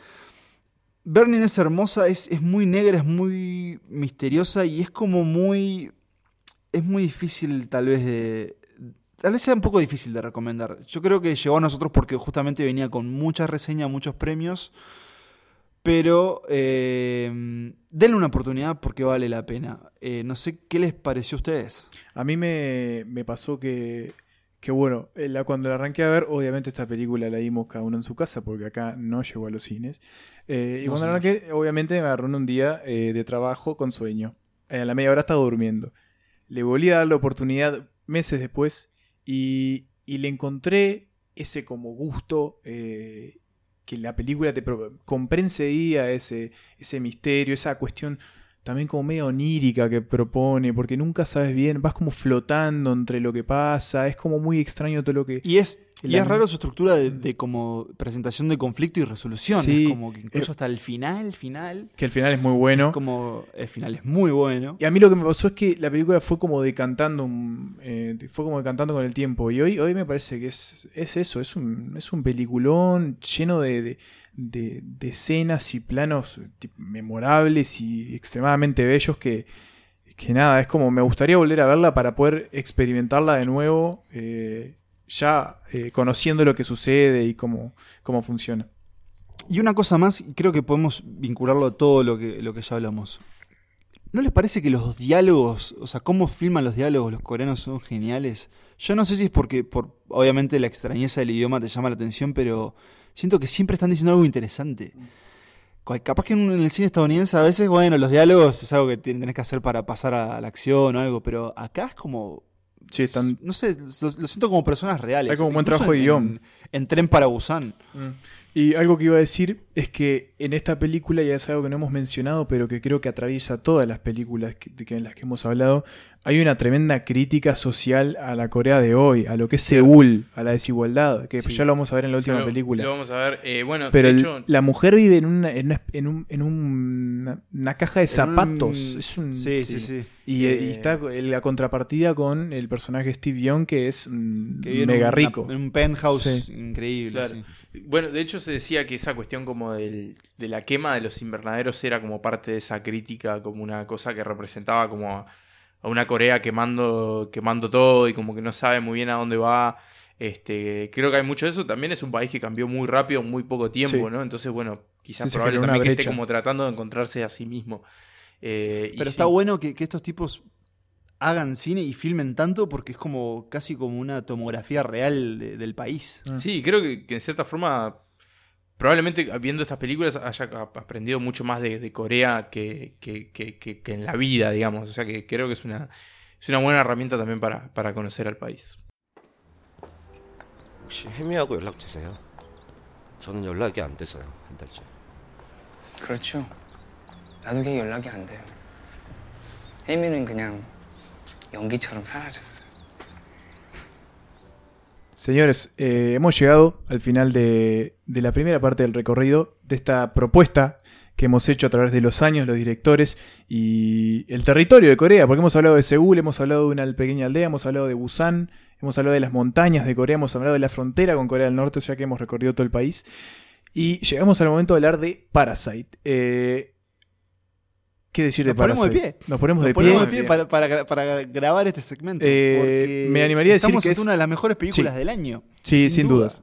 Burning es hermosa, es, es muy negra, es muy misteriosa y es como muy. Es muy difícil, tal vez, de. Tal vez sea un poco difícil de recomendar. Yo creo que llegó a nosotros porque justamente venía con muchas reseñas, muchos premios. Pero eh, denle una oportunidad porque vale la pena. Eh, no sé qué les pareció a ustedes. A mí me, me pasó que, que bueno, eh, la- cuando la arranqué a ver, obviamente esta película la vimos cada uno en su casa, porque acá no llegó a los cines. Eh, y No, cuando la arranqué, obviamente me agarró en un día de trabajo con sueño. A la media hora estaba durmiendo. Le volví a dar la oportunidad meses después y, y le encontré ese como gusto eh, que la película te enseguida ese, ese misterio, esa cuestión también como medio onírica que propone, porque nunca sabes bien, vas como flotando entre lo que pasa, es como muy extraño todo lo que... Y es, y La- es raro su estructura de, de como presentación de conflicto y resolución. Sí. Es como que incluso Eh, hasta el final, final. Que al final es muy bueno. es como el final es muy bueno. Y a mí lo que me pasó es que la película fue como decantando, eh, fue como decantando con el tiempo. Y hoy, hoy me parece que es, es eso, es un, es un peliculón lleno de, de, de- escenas y planos memorables y extremadamente bellos que, que nada, es como me gustaría volver a verla para poder experimentarla de nuevo, eh, ya eh, conociendo lo que sucede y cómo, cómo funciona. Y una cosa más, creo que podemos vincularlo a todo lo que, lo que ya hablamos. ¿No les parece que los diálogos, o sea, cómo filman los diálogos los coreanos son geniales? Yo no sé si es porque, por, obviamente, la extrañeza del idioma te llama la atención, pero siento que siempre están diciendo algo interesante. Capaz que en el cine estadounidense a veces, bueno, los diálogos es algo que tenés que hacer para pasar a la acción o algo, pero acá es como... Sí, están- No sé, lo, lo siento como personas reales. Hay como un buen trabajo de en- guion. En, Tren para Busan. Y algo que iba a decir es que en esta película, ya es algo que no hemos mencionado, pero que creo que atraviesa todas las películas que, de que- en las que hemos hablado, hay una tremenda crítica social a la Corea de hoy, a lo que es Seúl, a la desigualdad, que Sí. ya lo vamos a ver en la última Lo- película. Lo vamos a ver. Eh, bueno, pero de el- hecho, la mujer vive en una, en una, en un- en un- una caja de un- zapatos. es un, Sí, sí, sí. Y, Eh, y está en la contrapartida con el personaje Steve Young, que es mm, Que mega rico. En un penthouse Sí. increíble. Claro. Bueno, de hecho se decía que esa cuestión como del- de la quema de los invernaderos era como parte de esa crítica, como una cosa que representaba como a, a una Corea quemando, quemando todo y como que no sabe muy bien a dónde va. Este, creo que hay mucho de eso. También es un país que cambió muy rápido en muy poco tiempo, Sí. ¿no? Entonces, bueno, quizás Sí, se probable generó una también que esté como tratando de encontrarse a sí mismo. Eh, y Pero sí. está bueno que, que estos tipos hagan cine y filmen tanto porque es como casi como una tomografía real de- del país. Sí, creo que, que en cierta forma, probablemente viendo estas películas haya ap- aprendido mucho más de, de Corea que, que, que- que- que en la vida, digamos. O sea que creo que es una, es una buena herramienta también para, para conocer al país. 혹시 혜미하고 연락 되세요? 저는 연락이 안 돼서요, 한 달째. 그렇죠. 나도 걔 연락이 안 돼요. 혜미는 그냥 연기처럼 사라졌어요. Señores, eh, hemos llegado al final de, de la primera parte del recorrido de esta propuesta que hemos hecho a través de los años, los directores y el territorio de Corea, porque hemos hablado de Seúl, hemos hablado de una pequeña aldea, hemos hablado de Busan, hemos hablado de las montañas de Corea, hemos hablado de la frontera con Corea del Norte, o sea que hemos recorrido todo el país. Y llegamos al momento de hablar de Parasite. Eh, ¿Qué decir de Nos ponemos de pie. Nos ponemos de Nos ponemos pie. de pie para, para- para grabar este segmento. Eh, me animaría a decir que es- una de las mejores películas Sí. del año. Sí, sin, duda. dudas.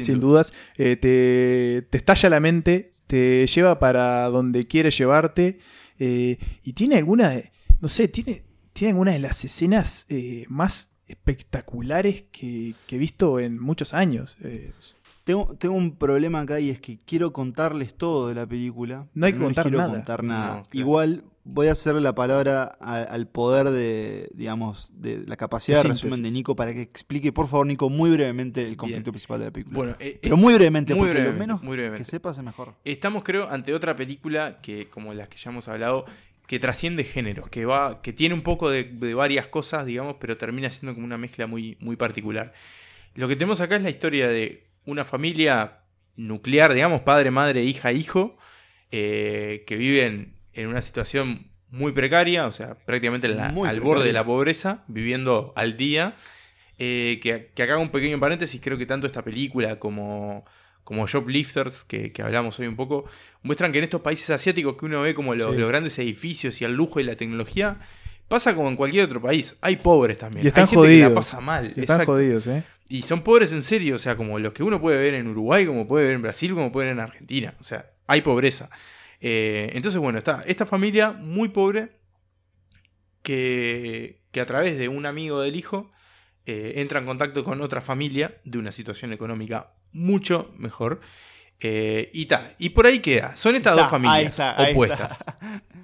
Sin, dudas. Eh, te, te estalla la mente, te lleva para donde quiere llevarte. eh, y tiene alguna, no sé, tiene, tiene alguna de las escenas más espectaculares que, que he visto en muchos años. Tengo, tengo un problema acá y es que quiero contarles todo de la película. No hay que les contar quiero nada. contar nada. No, claro. Igual voy a hacer la palabra a- al poder de, digamos, de la capacidad De de, resumen de Nico para que explique, por favor, Nico, muy brevemente el conflicto Bien. principal de la película. Bueno, eh, pero muy brevemente, muy porque brevemente, lo menos muy brevemente. que sepas es mejor. Estamos, creo, ante otra película que, como las que ya hemos hablado, que trasciende géneros, que va, que tiene un poco de, de varias cosas, digamos, pero termina siendo como una mezcla muy, muy particular. Lo que tenemos acá es la historia de una familia nuclear, digamos, padre, madre, hija, hijo, eh, que viven en una situación muy precaria, o sea, prácticamente la- al borde de la pobreza, viviendo al día. eh, que, que acá hago un pequeño paréntesis, creo que tanto esta película como, como Shoplifters, que, que hablamos hoy un poco, muestran que en estos países asiáticos que uno ve como Sí. los grandes edificios y el lujo y la tecnología, pasa como en cualquier otro país. Hay pobres también. y están Hay gente que jodidos. la pasa mal. Y están exacto. jodidos, ¿eh? Y son pobres en serio, o sea, como los que uno puede ver en Uruguay, como puede ver en Brasil, como puede ver en Argentina. O sea, hay pobreza. Eh, entonces, bueno, está esta familia muy pobre que, que a través de un amigo del hijo eh, entra en contacto con otra familia de una situación económica mucho mejor. Eh, y ta, y por ahí queda. Son estas Ta, dos familias ahí está, ahí opuestas.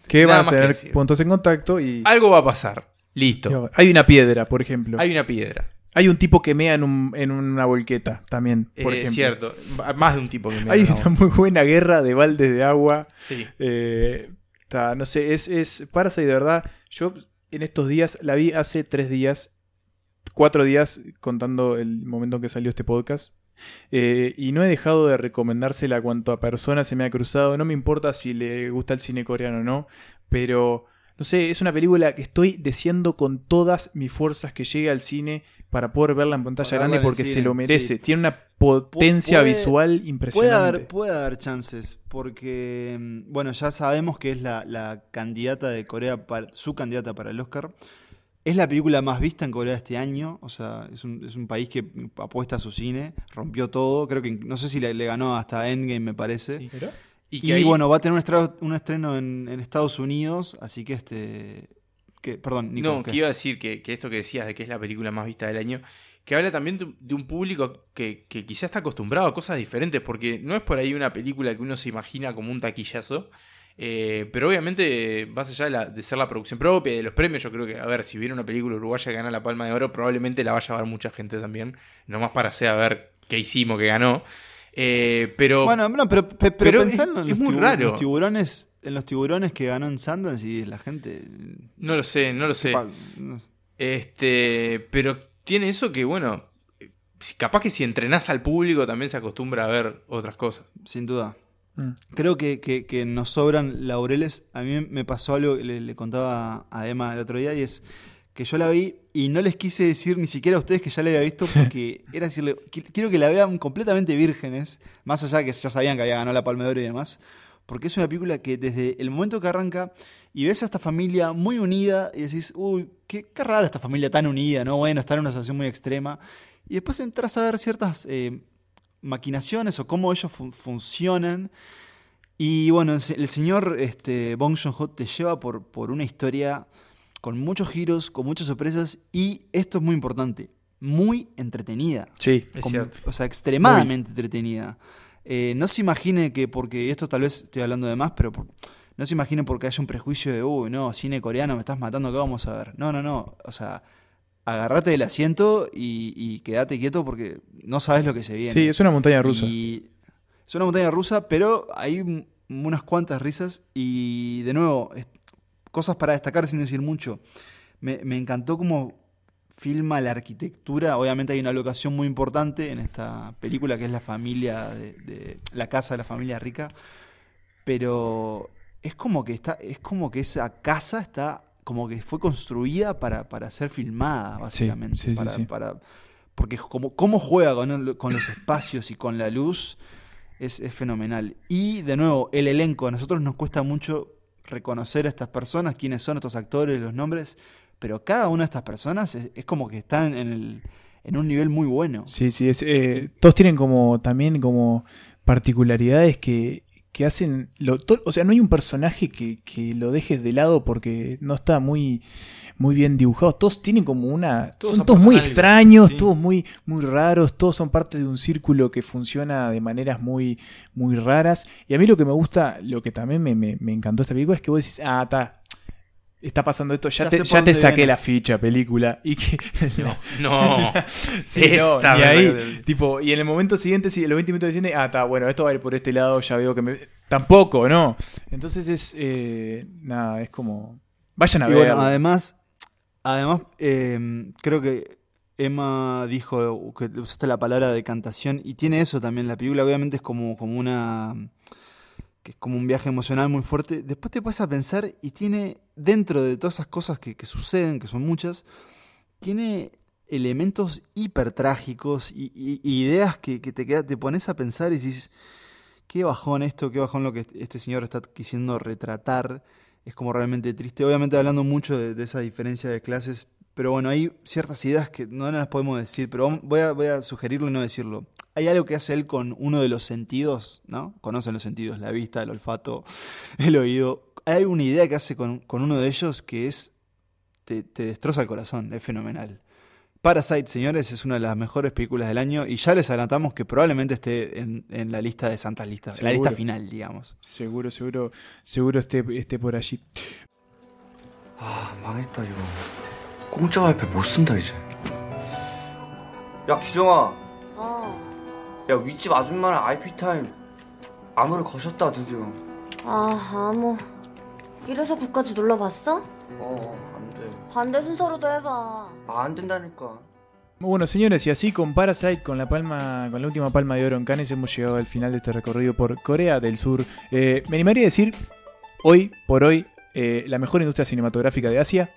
Que Nada van a tener puntos en contacto y Algo va a pasar. Listo. hay una piedra, por ejemplo. Hay una piedra. Hay un tipo que mea en, un- en una volqueta también, por Eh, cierto. Más de un tipo que me Hay da una muy buena guerra de baldes de agua. Sí. Eh, ta, no sé, es, es Parasite de verdad. Yo en estos días la vi hace tres días, cuatro días contando el momento en que salió este podcast. Eh, y no he dejado de recomendársela a cuanto a persona se me ha cruzado. No me importa si le gusta el cine coreano o no, pero no sé, es una película que estoy deseando con todas mis fuerzas que llegue al cine para poder verla en pantalla grande porque se lo merece. sí. Tiene una potencia puede- visual Puede impresionante. haber, puede haber chances, porque, mm, bueno, ya sabemos que es la, la candidata de Corea, para, su candidata para el Oscar. Es la película más vista en Corea este año, o sea, es un, es un país que apuesta a su cine, rompió todo, creo que, no sé si le, le ganó hasta Endgame, me parece. Y Y, que ahí- bueno, va a tener un estreno, un estreno en, en Estados Unidos, así que este... Que, perdón, Nico, no, ¿qué? que iba a decir que, que esto que decías de que es la película más vista del año, que habla también de, de un público que, que quizás está acostumbrado a cosas diferentes, porque no es por ahí una película que uno se imagina como un taquillazo, eh, pero obviamente, más allá de, la- de ser la producción propia y de los premios, yo creo que, a ver, si hubiera una película uruguaya que gana la Palma de Oro, probablemente la vaya a ver mucha gente también, nomás para hacer a ver qué hicimos que ganó. Eh, pero Bueno, no, pero, pe- pero, es- en los, es muy raro. los tiburones, en los tiburones que ganó en Sundance y la gente... no lo sé, no lo sé. pa- no sé. Este, pero tiene eso que, bueno, si- capaz que si entrenás al público también se acostumbra a ver otras cosas. Sin duda. Mm. Creo que, que- que nos sobran laureles. A mí me pasó algo que le, le contaba a Emma el otro día y es que yo la vi y no les quise decir ni siquiera a ustedes que ya la había visto porque era decirle, "Qui- quiero que la vean completamente vírgenes, más allá de que ya sabían que había ganado la de Oro y demás, porque es una película que desde el momento que arranca y ves a esta familia muy unida y decís, uy, qué, qué rara esta familia tan unida, ¿no? Bueno, está en una situación muy extrema. Y después entras a ver ciertas eh, maquinaciones o cómo ellos fun- funcionan. Y bueno, el señor este, Bong Joon-ho te lleva por, por una historia con muchos giros, con muchas sorpresas y esto es muy importante, muy entretenida. Sí, Es cierto. O sea, extremadamente entretenida. Eh, no se imagine que porque, esto tal vez estoy hablando de más, pero por- no se imagine porque haya un prejuicio de, uy, no, cine coreano, me estás matando, ¿qué vamos a ver? No, no, no. O sea, agarrate del asiento y, y quédate quieto porque no sabes lo que se viene. Sí, es una montaña rusa. Y Es una montaña rusa, pero hay unas cuantas risas y de nuevo, cosas para destacar sin decir mucho. Me, me encantó cómo filma la arquitectura. Obviamente hay una locación muy importante en esta película que es la familia de, de- la casa de la familia rica, pero es como que está, es como que esa casa está como que fue construida para, para ser filmada, básicamente. sí, sí, para, sí. para- porque como, cómo juega con, con los espacios y con la luz es, es fenomenal. Y de nuevo, el elenco. A nosotros nos cuesta mucho reconocer a estas personas, quiénes son estos actores, los nombres, pero cada una de estas personas es, es como que están en, el, en un nivel muy bueno. Sí, sí, es, eh, todos tienen como también como particularidades que, que hacen, lo, o sea, no hay un personaje que, que lo dejes de lado porque no está muy, muy bien dibujado. Todos tienen como una, Todos son todos muy algo, extraños, sí. todos muy, muy raros, todos son parte de un círculo que funciona de maneras muy, muy raras. Y a mí lo que me gusta, lo que también me, me, me encantó esta película es que vos decís, ah, está. Está pasando esto, ya, Ya te, ya te saqué viene. la ficha, película. Y que No, no. Sí, no, me ahí. Tipo, y en el momento siguiente, si los 20 minutos diciendo, ah, está, bueno, esto va a ir por este lado, ya veo que me. Tampoco, ¿no? Entonces es. eh, nada, es como. Vayan a Y ver. bueno, además, además eh, creo que Emma dijo que usaste la palabra decantación y tiene eso también la película. Obviamente es como, como una que es como un viaje emocional muy fuerte. Después te puedes a pensar y tiene dentro de todas esas cosas que, que suceden, que son muchas, tiene elementos hiper trágicos y, y- y ideas que, que te, queda- te pones a pensar y dices, qué bajón esto, qué bajón lo que este señor está quisiendo retratar. Es como realmente triste. Obviamente hablando mucho de, esa diferencia de clases, pero bueno, hay ciertas ideas que no las podemos decir, pero voy a, sugerirlo y no decirlo. Hay algo que hace él con uno de los sentidos, ¿no? Conocen los sentidos, la vista, el olfato, el oído. Hay una idea que hace con, con uno de ellos que es, te, te destroza el corazón, es fenomenal. Parasite, señores, es una de las mejores películas del año y ya les adelantamos que probablemente esté en, en la lista de santas listas, la Seguro. lista final, digamos. Seguro, seguro, seguro esté, esté por allí. 아 망했다 이거 공짜 와이파이 못 쓴다 이제 야 기정아 어. 야 윗집 아줌마랑 IP 타임 암호를 거셨다 드디어 아, 아무. 이래서 국까지 눌러봤어? 어 안돼 반대 순서로도 해봐. 아, 안 된다니까 Bueno, señores, y así con Parasite, con la palma, con la última palma de oro en Cannes, hemos llegado al final de este recorrido por Corea del Sur. Eh, me animaría a decir, hoy por hoy, eh, la mejor industria cinematográfica de Asia.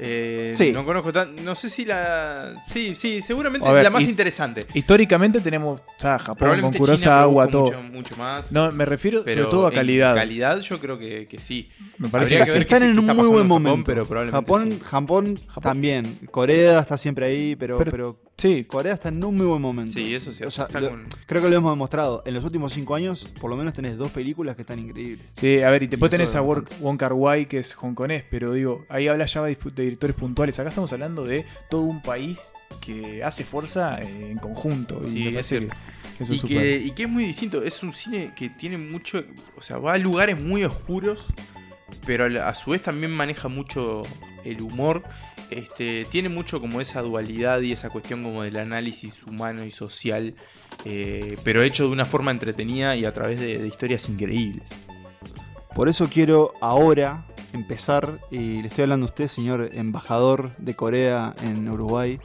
eh, Sí. No conozco tan. No sé si la. Sí, sí, seguramente ver, la más interesante. Históricamente tenemos o sea, Japón con Kurosawa, produjo todo. mucho, mucho más. No, me refiero pero sobre todo a en calidad. calidad, yo creo que, que sí. Me parece Habría que qué Están en un está muy buen en Japón, momento. pero probablemente Japón, sí. Japón, también. Corea está siempre ahí, pero, Pero- pero, sí. Corea está en un muy buen momento. Sí, eso sí. O sea, está lo- con- creo que lo hemos demostrado. En los últimos cinco años, por lo menos tenés dos películas que están increíbles. Sí, a ver, y después eso tenés a Won bastante. Wong Kar Wai, que es hongkonés, pero digo, ahí habla ya de directores puntuales. Acá estamos hablando de todo un país que hace fuerza eh, en conjunto. Y Sí, es parece que cierto. eso y, es que, súper. y que es muy distinto. Es un cine que tiene mucho. O sea, va a lugares muy oscuros. Pero a su vez también maneja mucho el humor. Este, tiene mucho como esa dualidad y esa cuestión como del análisis humano y social. eh, pero hecho de una forma entretenida y a través de, de historias increíbles. Por eso quiero ahora empezar, y le estoy hablando a usted, señor embajador de Corea en Uruguay,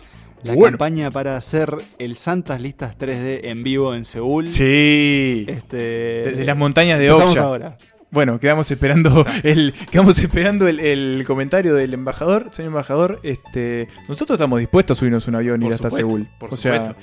la Bueno. campaña para hacer el Santas Listas 3D en vivo en Seúl. Sí. Este, Desde las montañas de Okja. ahora. Bueno, quedamos esperando el quedamos esperando el, el comentario del embajador, señor embajador. Este, nosotros estamos dispuestos a subirnos un avión y ir hasta Seúl. por o supuesto.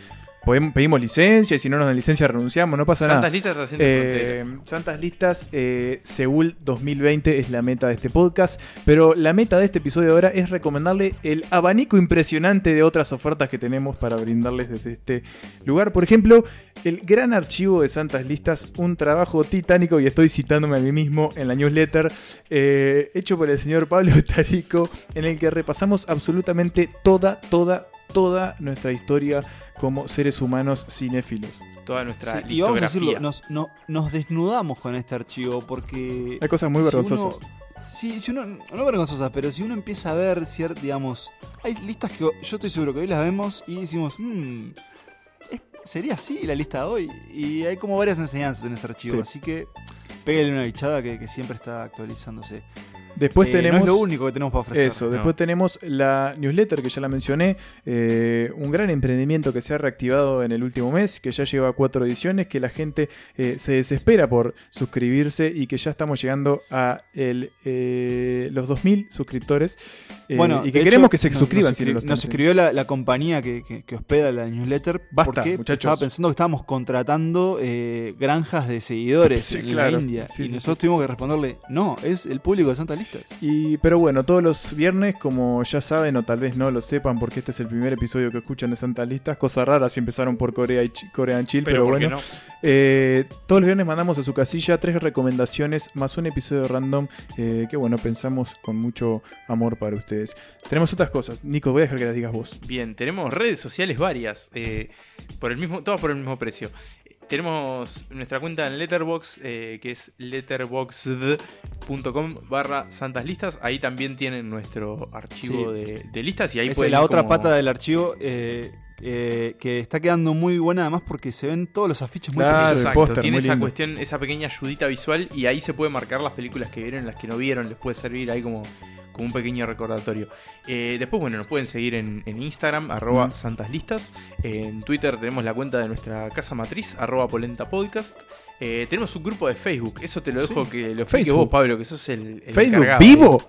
Pedimos licencia y si no nos dan licencia renunciamos, no pasa Santas nada. listas Eh, fronteras. Santas listas, eh, Seúl 2020 es la meta de este podcast, pero la meta de este episodio ahora es recomendarle el abanico impresionante de otras ofertas que tenemos para brindarles desde este lugar. Por ejemplo, el gran archivo de Santas Listas, un trabajo titánico, y estoy citándome a mí mismo en la newsletter, eh, hecho por el señor Pablo Tarico, en el que repasamos absolutamente toda, toda, toda nuestra historia como seres humanos cinéfilos. Toda nuestra Sí, y vamos a decirlo, nos, no- nos desnudamos con este archivo porque... Hay cosas muy si vergonzosas. uno- sí, si uno, no vergonzosas, pero si uno empieza a ver, cier- digamos, hay listas que yo estoy seguro que hoy las vemos y decimos, "Mm, es- ¿sería así la lista de hoy? Y hay como varias enseñanzas en este archivo, Sí. así que pégale una bichada que, que siempre está actualizándose. Después Eh, tenemos. No es lo único que tenemos para ofrecer. Eso, después tenemos la newsletter que ya la mencioné, eh, un gran emprendimiento que se ha reactivado en el último mes, que ya lleva cuatro ediciones, que la gente eh, se desespera por suscribirse y que ya estamos llegando a el, eh, los 2.000 suscriptores eh, Bueno, y que queremos hecho, que se nos- suscriban. Nos, si nos haciendo. escribió la, la compañía que, que- que hospeda la newsletter Basta, porque muchachos. estaba pensando que estábamos contratando eh, granjas de seguidores Sí, en claro. la India. Sí, y sí, nosotros tuvimos que responderle, no, es el público de Santa Y, pero bueno, todos los viernes, como ya saben o tal vez no lo sepan, porque este es el primer episodio que escuchan de Santas Listas, cosas raras si empezaron por Corea y Chi- Corea en Chill, pero, Pero ¿por qué bueno. no? Eh, todos los viernes mandamos a su casilla tres recomendaciones más un episodio random eh, que bueno, pensamos con mucho amor para ustedes. Tenemos otras cosas. Nico, voy a dejar que las digas vos. Bien, tenemos redes sociales varias, eh, por el mismo, todas por el mismo precio. Tenemos nuestra cuenta en Letterbox, que es letterboxd.com barra santas listas. Ahí también tienen nuestro archivo Sí. de, de listas y ahí es pueden la otra como- pata del archivo eh, eh, que está quedando muy buena además porque se ven todos los afiches muy Claro, precisos. Exacto, póster, tiene muy esa lindo. cuestión, esa pequeña ayudita visual y ahí se puede marcar las películas que vieron, las que no vieron, les puede servir ahí como, como un pequeño recordatorio. Eh, después, bueno, nos pueden seguir en, en Instagram, arroba Mm. santaslistas. En Twitter tenemos la cuenta de nuestra casa matriz, arroba polenta podcast. Eh, tenemos un grupo de Facebook, eso te lo dejo Sí. que lo Facebook. vos, Pablo, que sos el, el ¿Facebook encargado. vivo?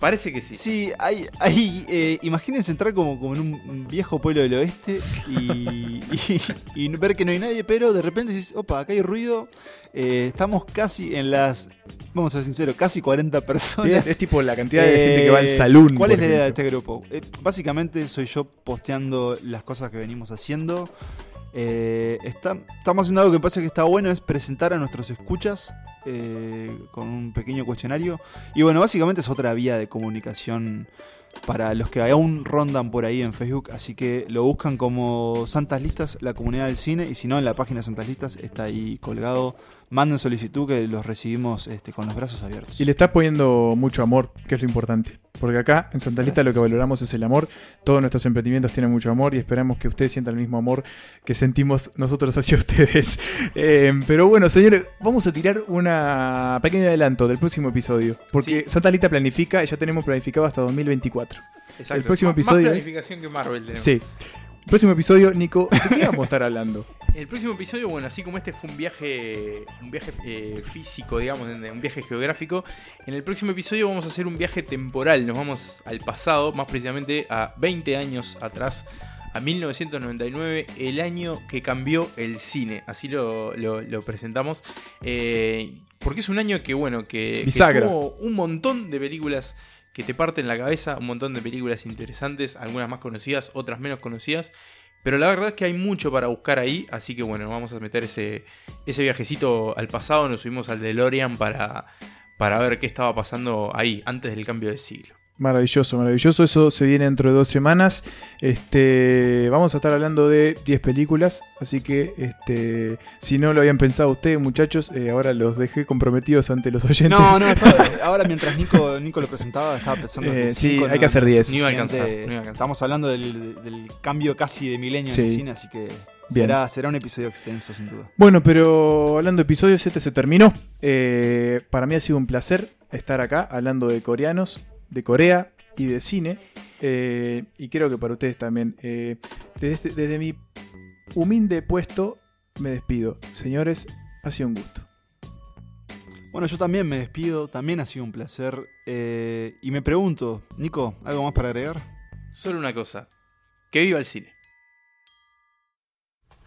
Parece que sí. Sí, hay, hay eh, imagínense entrar como, como en un viejo pueblo del oeste y, y- y ver que no hay nadie, pero de repente dices, opa, acá hay ruido, eh, estamos casi en las, vamos a ser sinceros, casi 40 personas. Es tipo la cantidad de gente que va al Eh, salón. ¿Cuál es la idea de este grupo? Eh, básicamente soy yo posteando las cosas que venimos haciendo. Eh, está- estamos haciendo algo que parece que está bueno, es presentar a nuestros escuchas eh, con un pequeño cuestionario. Y bueno, básicamente es otra vía de comunicación para los que aún rondan por ahí en Facebook. Así que lo buscan como Santas Listas, la comunidad del cine. Y si no, en la página Santas Listas está ahí colgado. Manden solicitud que los recibimos este, con los brazos abiertos. Y le está poniendo mucho amor, que es lo importante. Porque acá en Santa Lista lo que valoramos es el amor. Todos nuestros emprendimientos tienen mucho amor y esperamos que ustedes sientan el mismo amor que sentimos nosotros hacia ustedes. Eh, pero bueno, señores, vamos a tirar una pequeño adelanto del próximo episodio. Porque Santa Lista planifica y ya tenemos planificado hasta 2024. Exacto. El próximo Más- más episodio es... planificación que Marvel tenemos. Sí. El próximo episodio, Nico, ¿de qué vamos a estar hablando? El próximo episodio, bueno, así como este fue un viaje, un viaje eh, físico, digamos, un viaje geográfico, en el próximo episodio vamos a hacer un viaje temporal. Nos vamos al pasado, más precisamente a 20 años atrás, a 1999, el año que cambió el cine. Así lo, lo- lo presentamos. Eh, porque es un año que, bueno, que, que tuvo un montón de películas que te parten la cabeza, un montón de películas interesantes, algunas más conocidas, otras menos conocidas. Pero la verdad es que hay mucho para buscar ahí, así que bueno, vamos a meter ese, viajecito al pasado, nos subimos al DeLorean para, para ver qué estaba pasando ahí, antes del cambio de siglo. Maravilloso, maravilloso. Eso se viene dentro de dos semanas. Este, vamos a estar hablando de 10 películas. Así que, este, si no lo habían pensado ustedes, muchachos, eh, ahora los dejé comprometidos ante los oyentes. No, no, estaba- ahora mientras Nico, Nico lo presentaba, estaba pensando Eh, que sí, cinco hay no- que hacer no es 10. Ni iba a suficiente. alcanzar. Estamos hablando del, del cambio casi de milenio en Sí. el cine, así que Bien. será, será un episodio extenso, sin duda. Bueno, pero hablando de episodios, este se terminó. Eh, para mí ha sido un placer estar acá hablando de coreanos, de Corea y de cine. Eh, y creo que para ustedes también. Eh, desde, este- desde mi humilde puesto, me despido. Señores, ha sido un gusto. Bueno, yo también me despido, también ha sido un placer. eh, y me pregunto, Nico, ¿algo más para agregar? Solo una cosa, que viva el cine.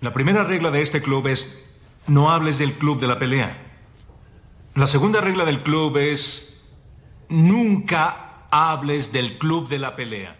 La primera regla de este club es no hables del club de la pelea. La segunda regla del club es nunca hables del club de la pelea.